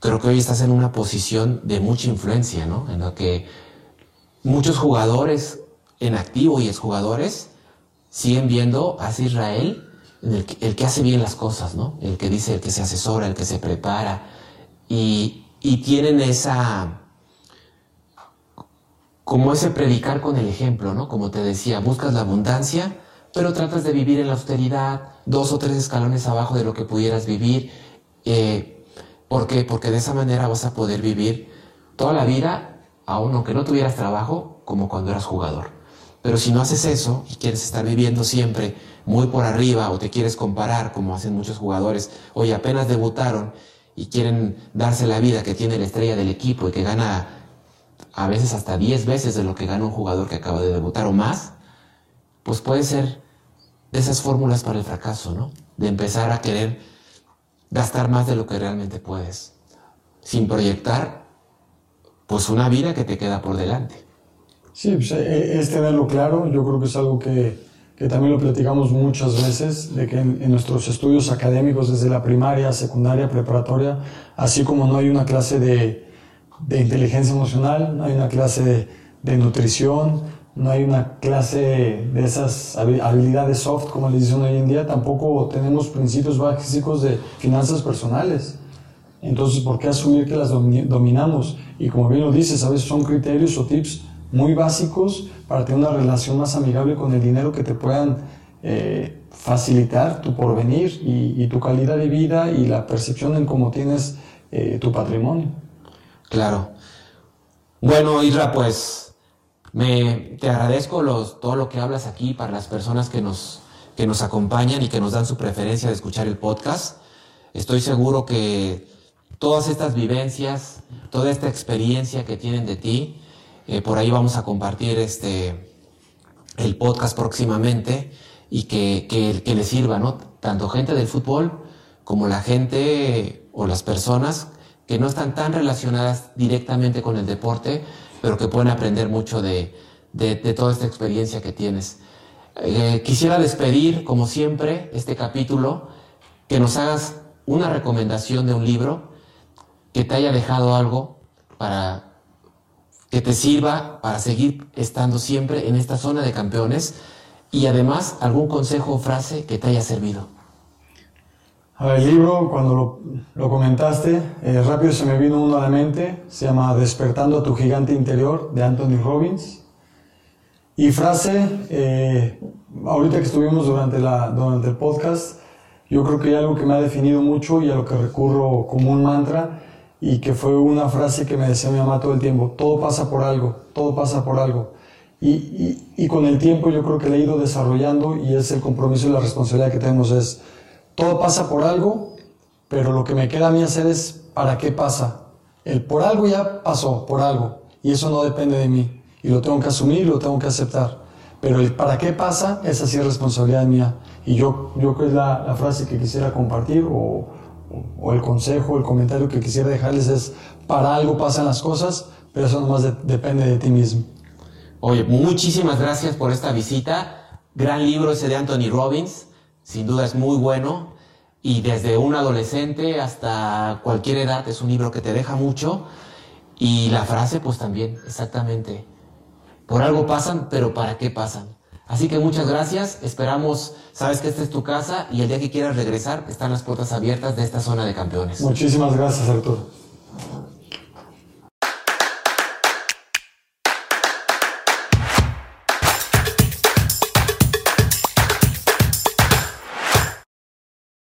creo que hoy estás en una posición de mucha influencia, ¿no? En la que muchos jugadores en activo y exjugadores siguen viendo a Israel el que, el que, hace bien las cosas, ¿no? El que dice, el que se asesora, el que se prepara. Y y tienen esa como ese predicar con el ejemplo, ¿no? Como te decía, buscas la abundancia, pero tratas de vivir en la austeridad, dos o tres escalones abajo de lo que pudieras vivir. Eh, ¿Por qué? Porque de esa manera vas a poder vivir toda la vida, aun aunque no tuvieras trabajo, como cuando eras jugador. Pero si no haces eso y quieres estar viviendo siempre muy por arriba o te quieres comparar, como hacen muchos jugadores, oye, apenas debutaron y quieren darse la vida que tiene la estrella del equipo y que gana a veces hasta 10 veces de lo que gana un jugador que acaba de debutar o más, pues puede ser de esas fórmulas para el fracaso, ¿no? De empezar a querer gastar más de lo que realmente puedes, sin proyectar pues una vida que te queda por delante. Sí, pues, eh, es tenerlo claro, yo creo que es algo que, que también lo platicamos muchas veces, de que en, nuestros estudios académicos, desde la primaria, secundaria, preparatoria, así como no hay una clase de, de inteligencia emocional, no hay una clase de, de, nutrición, no hay una clase de esas habilidades soft, como le dicen hoy en día, tampoco tenemos principios básicos de finanzas personales. Entonces, ¿por qué asumir que las dominamos? Y como bien lo dices, a veces son criterios o tips muy básicos para tener una relación más amigable con el dinero que te puedan eh, facilitar tu porvenir y, tu calidad de vida y la percepción en cómo tienes eh, tu patrimonio. Claro. Bueno, Isra, pues me, te agradezco todo lo que hablas aquí para las personas que nos, que nos acompañan y que nos dan su preferencia de escuchar el podcast. Estoy seguro que todas estas vivencias, toda esta experiencia que tienen de ti, eh, por ahí vamos a compartir este, el podcast próximamente y que, que, les sirva, ¿no? Tanto gente del fútbol como la gente o las personas que no están tan relacionadas directamente con el deporte, pero que pueden aprender mucho de, de, toda esta experiencia que tienes. Eh, quisiera despedir, como siempre, este capítulo, que nos hagas una recomendación de un libro que te haya dejado algo para que te sirva para seguir estando siempre en esta zona de campeones y además algún consejo o frase que te haya servido. A ver, el libro, cuando lo, comentaste, eh, rápido se me vino uno a la mente, se llama Despertando a tu gigante interior de Anthony Robbins. Y frase, eh, ahorita que estuvimos durante, la, durante el podcast, yo creo que hay algo que me ha definido mucho y a lo que recurro como un mantra, y que fue una frase que me decía mi mamá todo el tiempo, todo pasa por algo, todo pasa por algo. Y, y, con el tiempo yo creo que le he ido desarrollando y es el compromiso y la responsabilidad que tenemos es, todo pasa por algo, pero lo que me queda a mí hacer es, ¿para qué pasa? El por algo ya pasó, por algo, y eso no depende de mí, y lo tengo que asumir, lo tengo que aceptar. Pero el para qué pasa, esa sí es responsabilidad mía. Y yo, yo creo que es la, la frase que quisiera compartir o el consejo, el comentario que quisiera dejarles es, para algo pasan las cosas, pero eso nomás depende de ti mismo. Oye, muchísimas gracias por esta visita. Gran libro ese de Anthony Robbins, sin duda es muy bueno. Y desde un adolescente hasta cualquier edad es un libro que te deja mucho. Y la frase, pues también, exactamente. Por algo pasan, pero ¿para qué pasan? Así que muchas gracias, esperamos, sabes que esta es tu casa y el día que quieras regresar están las puertas abiertas de esta zona de campeones. Muchísimas gracias Arturo.